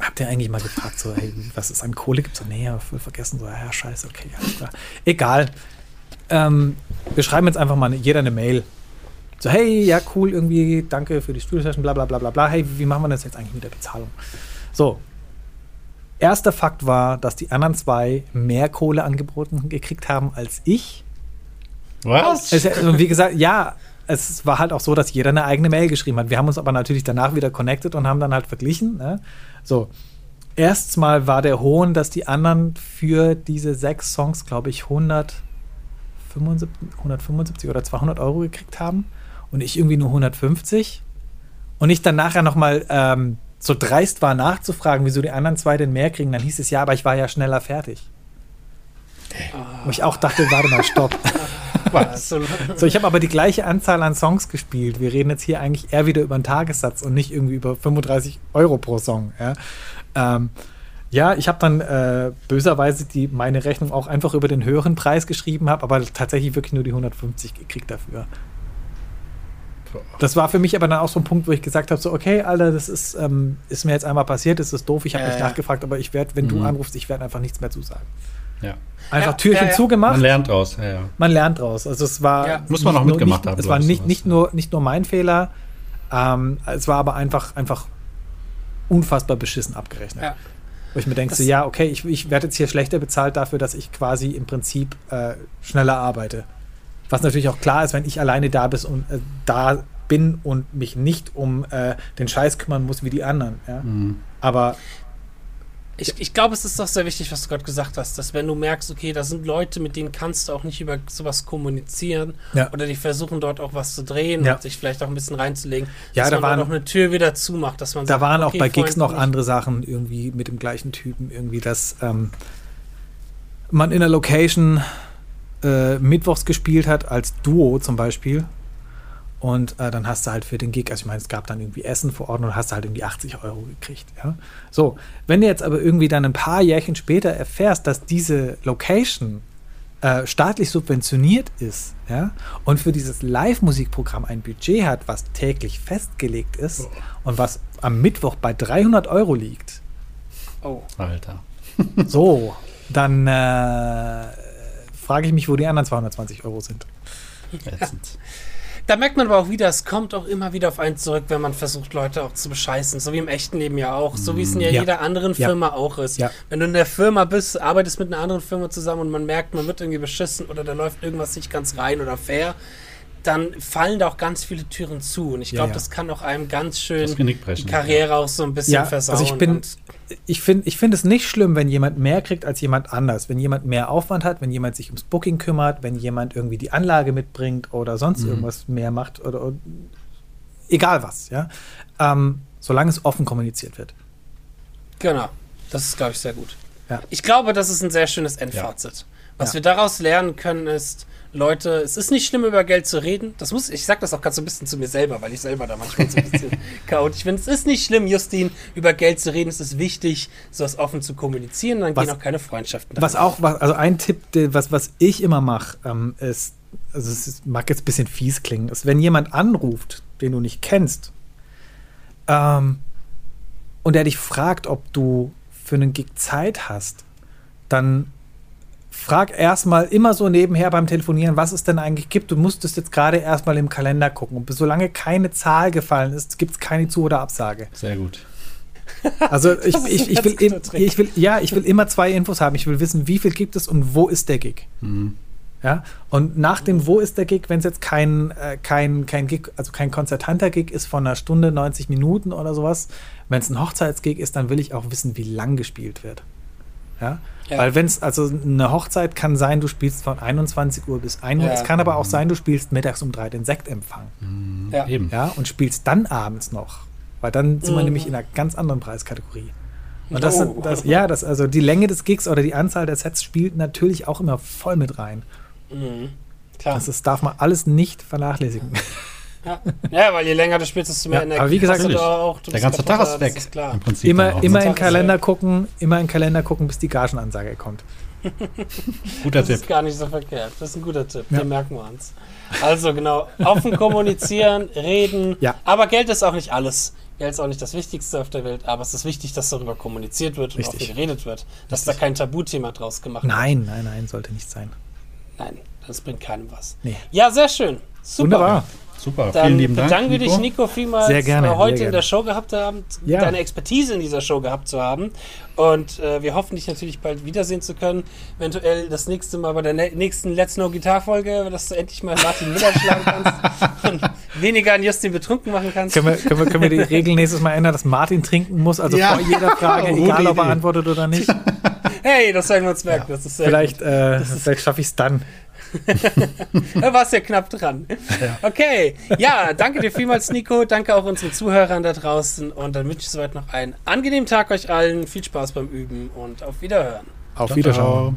habt ihr eigentlich mal gefragt, so, hey, was es an Kohle gibt? So, nee, voll vergessen. So, ja, scheiße, okay, alles klar. Egal. Ähm, wir schreiben jetzt einfach mal jeder eine Mail. So, hey, ja, cool, irgendwie, danke für die Studio-Session, bla, bla, bla, bla, bla. Hey, wie machen wir das jetzt eigentlich mit der Bezahlung? So. Erster Fakt war, dass die anderen zwei mehr Kohle angeboten gekriegt haben als ich. Was? Es, wie gesagt, ja, es war halt auch so, dass jeder eine eigene Mail geschrieben hat. Wir haben uns aber natürlich danach wieder connected und haben dann halt verglichen. Ne? So, erstmal war der Hohn, dass die anderen für diese sechs Songs, glaube ich, 100 175 oder 200 Euro gekriegt haben und ich irgendwie nur 150. Und ich dann nachher nochmal ähm, so dreist war nachzufragen, wieso die anderen zwei denn mehr kriegen, dann hieß es ja, aber ich war ja schneller fertig. Wo ich auch dachte, warte mal, stopp. so, ich habe aber die gleiche Anzahl an Songs gespielt. Wir reden jetzt hier eigentlich eher wieder über einen Tagessatz und nicht irgendwie über 35 Euro pro Song. Ja? Ähm, ja, ich habe dann äh, böserweise die, meine Rechnung auch einfach über den höheren Preis geschrieben, habe aber tatsächlich wirklich nur die 150 gekriegt dafür. Das war für mich aber dann auch so ein Punkt, wo ich gesagt habe: so, okay, Alter, das ist, ähm, ist mir jetzt einmal passiert, das ist doof, ich habe äh, nicht nachgefragt, aber ich werde, wenn mhm. du anrufst, ich werde einfach nichts mehr zusagen. Ja. Einfach ja, Türchen ja, zugemacht. Man lernt draus. Ja, man lernt draus. Also es war muss man auch mitgemacht nicht, haben. Es war nicht, nicht, nur, nicht nur mein Fehler, ähm, es war aber einfach, einfach unfassbar beschissen abgerechnet. Ja. Wo ich mir denke, so, ja, okay, ich, ich werde jetzt hier schlechter bezahlt dafür, dass ich quasi im Prinzip äh, schneller arbeite. Was natürlich auch klar ist, wenn ich alleine da, bis und, äh, da bin und mich nicht um äh, den Scheiß kümmern muss wie die anderen. Ja? Mhm. Aber ich, ich glaube, es ist doch sehr wichtig, was du gerade gesagt hast, dass wenn du merkst, okay, da sind Leute, mit denen kannst du auch nicht über sowas kommunizieren ja. oder die versuchen dort auch was zu drehen ja. und sich vielleicht auch ein bisschen reinzulegen, ja, dass da man auch eine Tür wieder zumacht, dass man Da sagt, waren auch okay, bei Gigs noch andere Sachen irgendwie mit dem gleichen Typen, irgendwie, dass ähm, man in der Location äh, mittwochs gespielt hat, als Duo zum Beispiel und äh, dann hast du halt für den Gig, also ich meine, es gab dann irgendwie Essen vor Ort und hast halt irgendwie 80 Euro gekriegt. Ja? So, wenn du jetzt aber irgendwie dann ein paar Jährchen später erfährst, dass diese Location äh, staatlich subventioniert ist ja, und für dieses Live-Musikprogramm ein Budget hat, was täglich festgelegt ist oh. und was am Mittwoch bei 300 Euro liegt. Oh. Alter. so, dann äh, frage ich mich, wo die anderen 220 Euro sind. Ätzend. Da merkt man aber auch wieder, es kommt auch immer wieder auf einen zurück, wenn man versucht, Leute auch zu bescheißen. So wie im echten Leben ja auch. So wie es in ja, ja. jeder anderen Firma ja. auch ist. Wenn du in der Firma bist, arbeitest mit einer anderen Firma zusammen und man merkt, man wird irgendwie beschissen oder da läuft irgendwas nicht ganz rein oder fair, dann fallen da auch ganz viele Türen zu. Und ich glaube, das kann auch einem ganz schön die Karriere auch so ein bisschen versauen. Also ich bin, ich finde ich find es nicht schlimm, wenn jemand mehr kriegt als jemand anders. Wenn jemand mehr Aufwand hat, wenn jemand sich ums Booking kümmert, wenn jemand irgendwie die Anlage mitbringt oder sonst mhm. irgendwas mehr macht oder, oder, egal was, ja. Ähm, solange es offen kommuniziert wird. Genau. Das ist, glaube ich, sehr gut. Ja. Ich glaube, das ist ein sehr schönes Endfazit. Ja. Was ja. wir daraus lernen können, ist, Leute, es ist nicht schlimm, über Geld zu reden. Das muss, ich sag das auch gerade so ein bisschen zu mir selber, weil ich selber da manchmal so ein bisschen chaotisch bin. Es ist nicht schlimm, Justin, über Geld zu reden. Es ist wichtig, sowas offen zu kommunizieren. Dann was, gehen auch keine Freundschaften. Was auch, was, also ein Tipp, was, was ich immer mache, ähm, ist, also es mag jetzt ein bisschen fies klingen, ist, wenn jemand anruft, den du nicht kennst, ähm, und er dich fragt, ob du für einen Gig Zeit hast, dann frag erstmal immer so nebenher beim Telefonieren, was es denn eigentlich gibt. Du musstest jetzt gerade erstmal im Kalender gucken. Und solange keine Zahl gefallen ist, gibt es keine Zu- oder Absage. Sehr gut. Also ich, ich, ich, will, ich will, ja, ich will immer zwei Infos haben. Ich will wissen, wie viel gibt es und wo ist der Gig. Mhm. Ja, und nach dem Wo ist der Gig, wenn es jetzt kein, äh, kein, kein Gig, also kein konzertanter Gig ist von einer Stunde, 90 Minuten oder sowas, wenn es ein Hochzeitsgig ist, dann will ich auch wissen, wie lang gespielt wird. Ja? ja. Weil wenn es, also eine Hochzeit kann sein, du spielst von 21 Uhr bis 1 Uhr. Ja. Es kann aber auch sein, du spielst mittags um drei den Sektempfang. Mhm. Ja. Eben. Ja, und spielst dann abends noch. Weil dann sind mhm. wir nämlich in einer ganz anderen Preiskategorie. Und das, oh. das, ja, das, also die Länge des Gigs oder die Anzahl der Sets spielt natürlich auch immer voll mit rein. Mhm. Klar. Das ist, darf man alles nicht vernachlässigen. Ja. ja, weil je länger du spielst, desto mehr ja, Energie aber wie gesagt, du auch, du der ganze Tag ist weg. Ist Im Prinzip immer immer in Kalender gucken, immer in Kalender gucken, bis die Gagenansage kommt. guter das Tipp. Das ist gar nicht so verkehrt. Das ist ein guter Tipp. Ja. Den merken wir uns. Also genau, offen kommunizieren, reden. Ja. Aber Geld ist auch nicht alles. Geld ist auch nicht das Wichtigste auf der Welt, aber es ist wichtig, dass darüber kommuniziert wird Richtig. und auch geredet wird. Dass Richtig. da kein Tabuthema draus gemacht nein, wird. Nein, nein, nein, sollte nicht sein. Nein, das bringt keinem was. Nee. Ja, sehr schön. Super. Wunderbar. Super, Dann vielen lieben Dank. Danke Nico. dich, Nico, vielmals sehr gerne, äh, heute sehr gerne. in der Show gehabt zu haben, ja. deine Expertise in dieser Show gehabt zu haben. Und äh, wir hoffen, dich natürlich bald wiedersehen zu können. Eventuell das nächste Mal bei der nächsten Let's Know Gitar-Folge, dass du endlich mal Martin Miller schlagen kannst und weniger an Justin betrunken machen kannst. Können wir, können wir, können wir die Regel nächstes Mal ändern, dass Martin trinken muss, also ja. vor jeder Frage, egal ob er antwortet oder nicht? Hey, das werden wir uns merken. Ja. Das ist vielleicht äh, vielleicht schaffe ich es dann da warst du ja knapp dran. Ja. Okay, ja, danke dir vielmals, Nico. Danke auch unseren Zuhörern da draußen. Und dann wünsche ich soweit noch einen angenehmen Tag euch allen. Viel Spaß beim Üben und auf Wiederhören. Auf Wiedersehen.